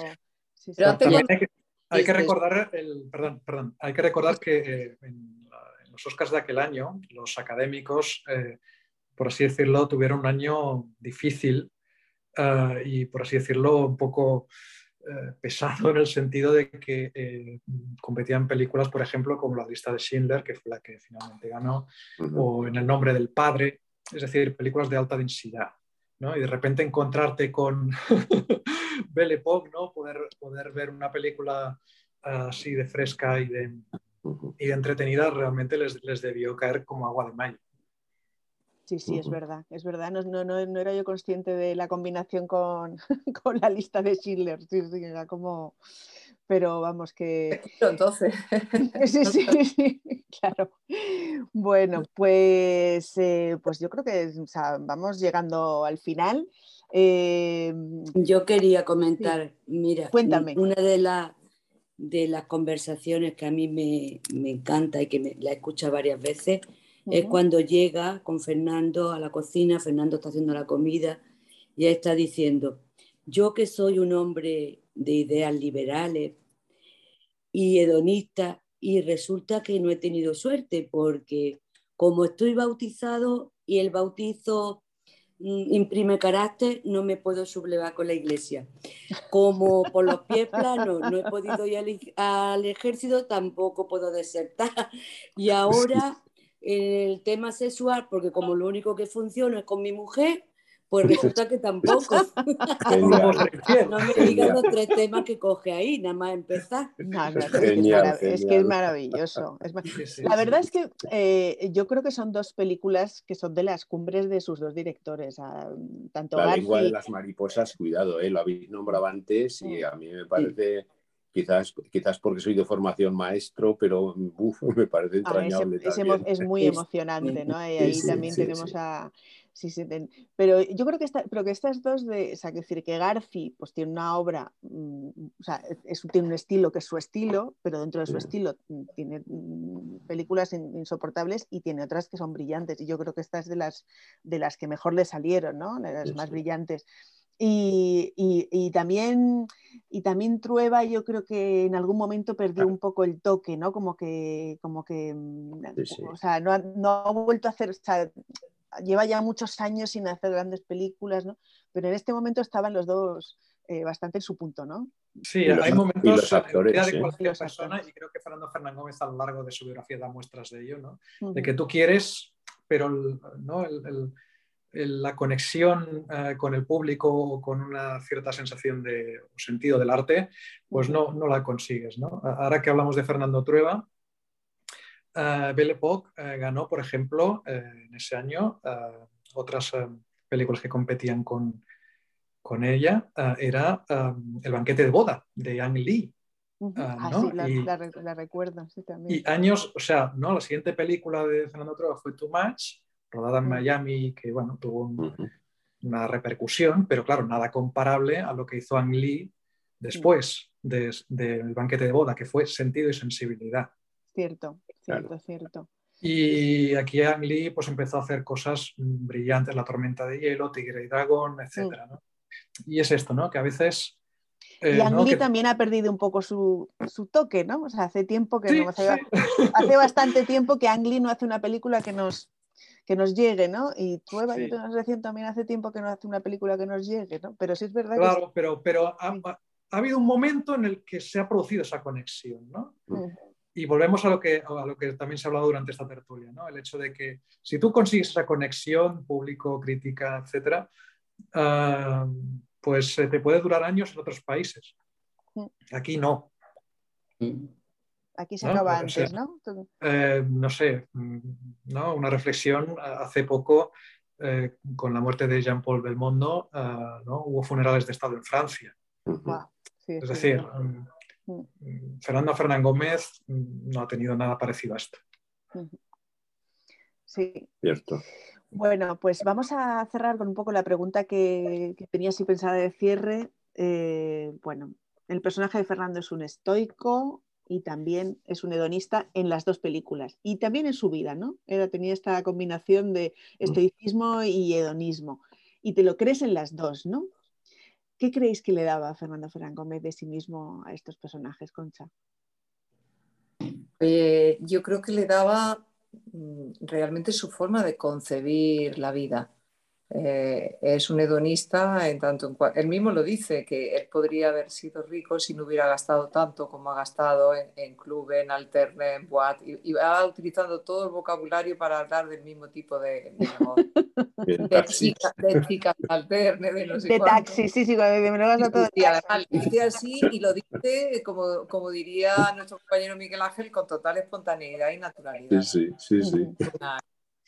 hay, que, recordar, el, perdón, perdón, hay que recordar que eh, en, los Oscars de aquel año, los académicos... Eh, por así decirlo, tuvieron un año difícil eh, y, por así decirlo, un poco eh, pesado en el sentido de que eh, competían películas, por ejemplo, como La lista de Schindler, que fue la que finalmente ganó, o En el nombre del padre, es decir, películas de alta densidad. ¿no? Y de repente encontrarte con [laughs] Belle Époque, ¿no? poder, poder ver una película así de fresca y de, y de entretenida, realmente les, les debió caer como agua de mayo. Sí, sí, es verdad, es verdad. No, no, no, era yo consciente de la combinación con, [laughs] con la lista de Schindler. Sí, sí, era como. Pero vamos que. [laughs] Entonces. [laughs] Sí, sí, sí, claro. Bueno, pues, eh, pues yo creo que vamos llegando al final. Eh, yo quería comentar, mira, Cuéntame. una de, de las conversaciones que a mí me, me encanta y que me, la escucha varias veces es cuando llega con Fernando a la cocina, Fernando está haciendo la comida y está diciendo, yo que soy un hombre de ideas liberales y hedonista y resulta que no he tenido suerte porque como estoy bautizado y el bautizo mm, imprime carácter, no me puedo sublevar con la iglesia. Como por los pies planos no he podido ir al, al ejército, tampoco puedo desertar. Y [laughs] ahora el tema sexual, porque como lo único que funciona es con mi mujer, pues resulta que tampoco. [laughs] no me digas los tres temas que coge ahí, nada más empezar. es, que es, maravilloso. La verdad es que eh, yo creo que son dos películas que son de las cumbres de sus dos directores. Ah, tanto la lengua de las mariposas, cuidado, eh, lo habéis nombrado antes y a mí me parece Quizás, quizás porque soy de formación maestro, pero [laughs] me parece ah, entrañable. es, muy emocionante, ¿no? Y ahí también tenemos a, pero yo creo que, pero que estas dos de, o sea, que decir que Garci pues tiene una obra, mm, o sea, tiene un estilo que es su estilo, pero dentro de su estilo mm, tiene mm, películas insoportables y tiene otras que son brillantes. Y yo creo que esta es de las, de las que mejor le salieron, ¿no? De las más brillantes. Y, y, también, y también Trueba yo creo que en algún momento perdió un poco el toque, ¿no? Como que, como que o sea, no, no, ha vuelto a hacer, o sea, lleva ya muchos años sin hacer grandes películas, ¿no? Pero en este momento estaban los dos eh, bastante en su punto, ¿no? Sí, hay momentos de cualquier persona, y creo que Fernando Fernán Gómez a lo largo de su biografía da muestras de ello, ¿no? De que tú quieres, pero ¿no? La conexión eh, con el público o con una cierta sensación de sentido del arte, pues no, no la consigues, ¿no? Ahora que hablamos de Fernando Trueba, uh, Belle Époque eh, ganó, por ejemplo, eh, en ese año otras películas que competían con, con ella, era El banquete de boda de Ang Lee. Ah, sí, la, recuerdo, sí, también. Y años, o sea, ¿no? la siguiente película de Fernando Trueba fue Too Much, rodada en Miami, que bueno, tuvo una repercusión, pero claro, nada comparable a lo que hizo Ang Lee después del de, banquete de boda, que fue sentido y sensibilidad. Cierto, cierto, cierto. Y aquí Ang Lee pues, empezó a hacer cosas brillantes, La tormenta de hielo, Tigre y dragón, etc. ¿no? Y es esto, ¿no? Que a veces... Eh, y Ang Lee también ha perdido un poco su, su, toque, ¿no? O sea, hace tiempo que no, hace, [laughs] hace, bastante tiempo que Ang Lee no hace una película que nos, que nos llegue, ¿no? Y Trueba sí. recién también hace tiempo que no hace una película que nos llegue, ¿no? Pero sí es verdad claro, que... pero, pero ha, ha, habido un momento en el que se ha producido esa conexión, ¿no? Y volvemos a lo, que, a lo que también se ha hablado durante esta tertulia, ¿no? el hecho de que si tú consigues esa conexión público, crítica, etc., ah, pues te puede durar años en otros países. Mm. Aquí no. Mm. Aquí se acaba antes, ¿no? Eh, no sé, mm, ¿no? una reflexión hace poco eh, con la muerte de Jean-Paul Belmondo, ah, ¿no? hubo funerales de Estado en Francia. es decir, Mm, Fernando Fernán Gómez mm, no ha tenido nada parecido a esto. Sí. Cierto. Bueno, pues vamos a cerrar con un poco la pregunta que, tenía así pensada de cierre. Eh, bueno, el personaje de Fernando es un estoico y también es un hedonista en las dos películas y también en su vida, ¿no? Era, tenía esta combinación de mm. estoicismo y hedonismo. Y te lo crees en las dos, ¿no? ¿Qué creéis que le daba Fernando Ferran Gómez de sí mismo a estos personajes, Concha? Eh, yo creo que le daba mm, realmente su forma de concebir la vida. Eh, es un hedonista en tanto en cuanto, él mismo lo dice, que él podría haber sido rico si no hubiera gastado tanto como ha gastado en, en club, en alterne, en boat, y, va utilizando todo el vocabulario para hablar del mismo tipo de, de, taxi, [laughs] de, chicas alterne, de no sé De taxi, sí, sí, me lo vas a todo. Y dice así y lo dice, como, como diría nuestro compañero Miguel Ángel, con total espontaneidad y naturalidad. Sí, sí, sí. sí.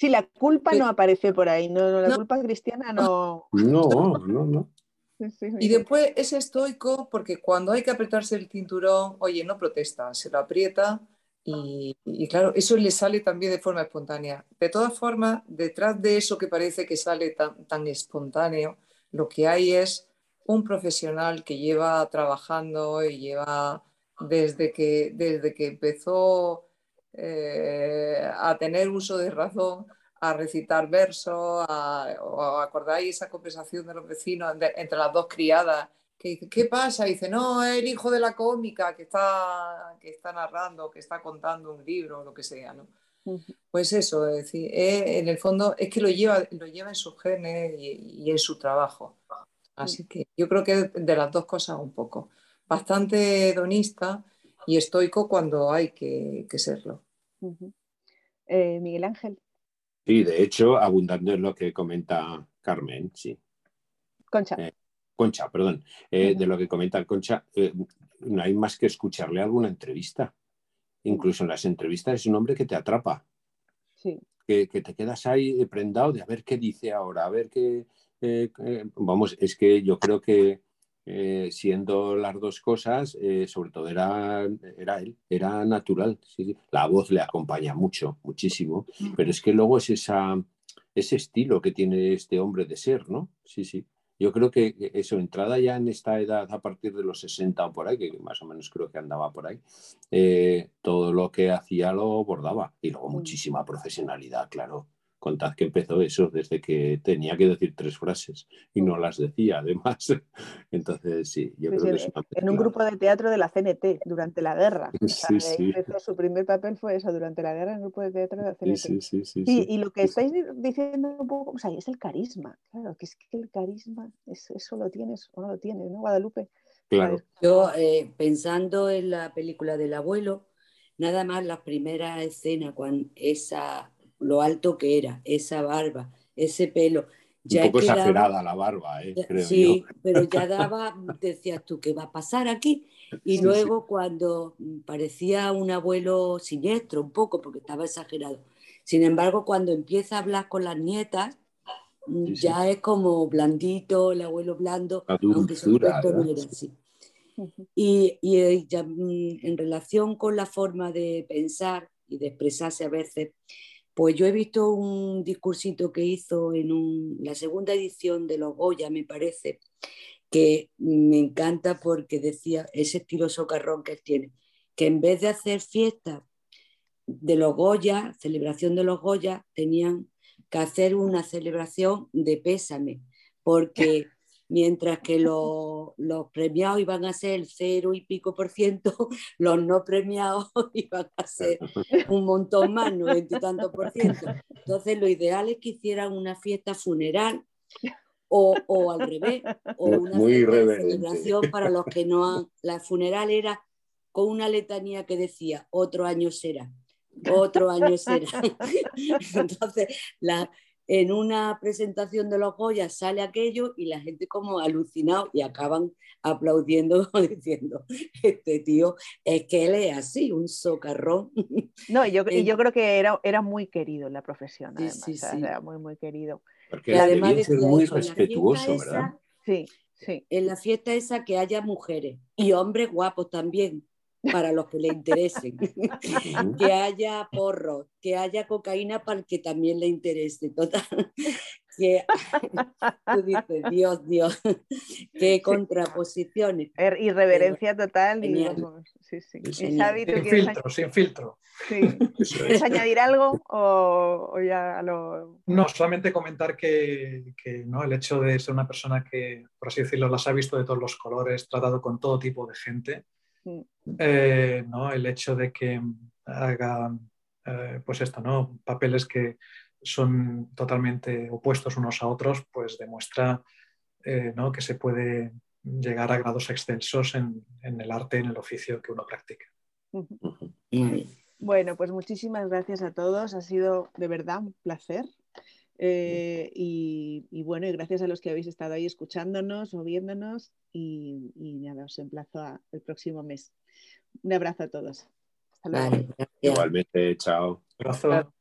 Sí, la culpa no aparece por ahí, no, la culpa cristiana no. No, no, no. y después es estoico porque cuando hay que apretarse el cinturón, oye, no protesta, se lo aprieta y, claro, eso le sale también de forma espontánea. De todas formas, detrás de eso que parece que sale tan, tan espontáneo, lo que hay es un profesional que lleva trabajando y lleva desde que, desde que empezó eh, a tener uso de razón, a recitar versos, a, acordáis esa conversación de los vecinos entre las dos criadas, que dice, ¿qué pasa? Y dice, no, es el hijo de la cómica que está, que está narrando, que está contando un libro lo que sea, ¿no? Pues eso, es decir, en el fondo es que lo lleva, lo lleva en sus genes y, en su trabajo. Así que yo creo que de las dos cosas un poco. Bastante hedonista, y estoico cuando hay que, serlo. Eh, Miguel Ángel. Sí, de hecho, abundando en lo que comenta Carmen, sí. Concha. Eh, Concha, perdón. Eh, de lo que comenta Concha, no hay más que escucharle alguna entrevista. Incluso en las entrevistas es un hombre que te atrapa. Sí. Que, que te quedas ahí prendado de a ver qué dice ahora, a ver qué... vamos, es que yo creo que eh, siendo las dos cosas, eh, sobre todo era, era él, era natural. La voz le acompaña mucho, muchísimo, pero es que luego es esa, ese estilo que tiene este hombre de ser, ¿no? Sí, sí. Yo creo que eso, entrada ya en esta edad a partir de los 60 o por ahí, que más o menos creo que andaba por ahí, eh, todo lo que hacía lo bordaba y luego muchísima profesionalidad, claro contad que empezó eso desde que tenía que decir tres frases y no las decía además. [laughs] Entonces, sí, yo creo que es En un grupo de teatro de la CNT durante la guerra. Sí, sí. su primer papel fue eso, durante la guerra en un grupo de teatro de la CNT. Sí, sí, sí. y lo que estáis diciendo un poco, o sea, es el carisma. Claro, que es que el carisma, eso lo tienes o no lo tienes, ¿no, Guadalupe? Claro. Yo, eh, pensando en la película del abuelo, nada más la primera escena, cuando esa lo alto que era, esa barba, ese pelo. Ya Un poco exagerada la barba, ¿eh? creo sí, pero ya [laughs] daba, decías tú, ¿qué va a pasar aquí? Y luego cuando parecía un abuelo siniestro, un poco, porque estaba exagerado. Sin embargo, cuando empieza a hablar con las nietas, ya es como blandito, el abuelo blando, aunque su aspecto no era así. Y, y eh, mm, en relación con la forma de pensar y de expresarse a veces, pues yo he visto un discursito que hizo en la segunda edición de Los Goya, me parece, que me encanta porque decía ese estilo socarrón que él tiene, que en vez de hacer fiesta de los Goya, celebración de los Goya, tenían que hacer una celebración de pésame, porque mientras que los, premiados iban a ser el cero y pico por ciento, [laughs] los no premiados [laughs] iban a ser un montón más, noventa y tanto por ciento. Entonces, lo ideal es que hicieran una fiesta funeral o, al revés, o una celebración para los que no han. La funeral era con una letanía que decía: otro año será, otro año será. [laughs] Entonces, la, en una presentación de los Goya sale aquello y la gente como alucinado y acaban aplaudiendo [laughs] diciendo, este tío es que él es así, un socarrón. No, yo, y yo creo que era, era muy querido en la profesión, además, sí, sí, era muy, muy querido. Porque además es muy respetuoso, ¿verdad? sí, sí. En la fiesta esa que haya mujeres y hombres guapos también, para los que le interesen, que haya porro, que haya cocaína para el que también le interese, total. Que, [laughs] tú dices, Dios, Dios, qué contraposiciones. Er, irreverencia total. Y, sí, sí. sin filtro, sin filtro. [laughs] ¿Quieres añadir algo o, ya lo... No, solamente comentar que, que, ¿no? el hecho de ser una persona que, por así decirlo, las ha visto de todos los colores, tratado con todo tipo de gente, eh, ¿no? el hecho de que haga eh, pues esto, ¿no? papeles que son totalmente opuestos unos a otros, pues demuestra eh, ¿no? que se puede llegar a grados extensos en, en, el arte, en el oficio que uno practica. Bueno, pues muchísimas gracias a todos. Ha sido de verdad un placer eh, y, bueno, y gracias a los que habéis estado ahí escuchándonos o viéndonos y, nada, os emplazo al próximo mes. Un abrazo a todos. Hasta luego. Igualmente, chao. Un abrazo.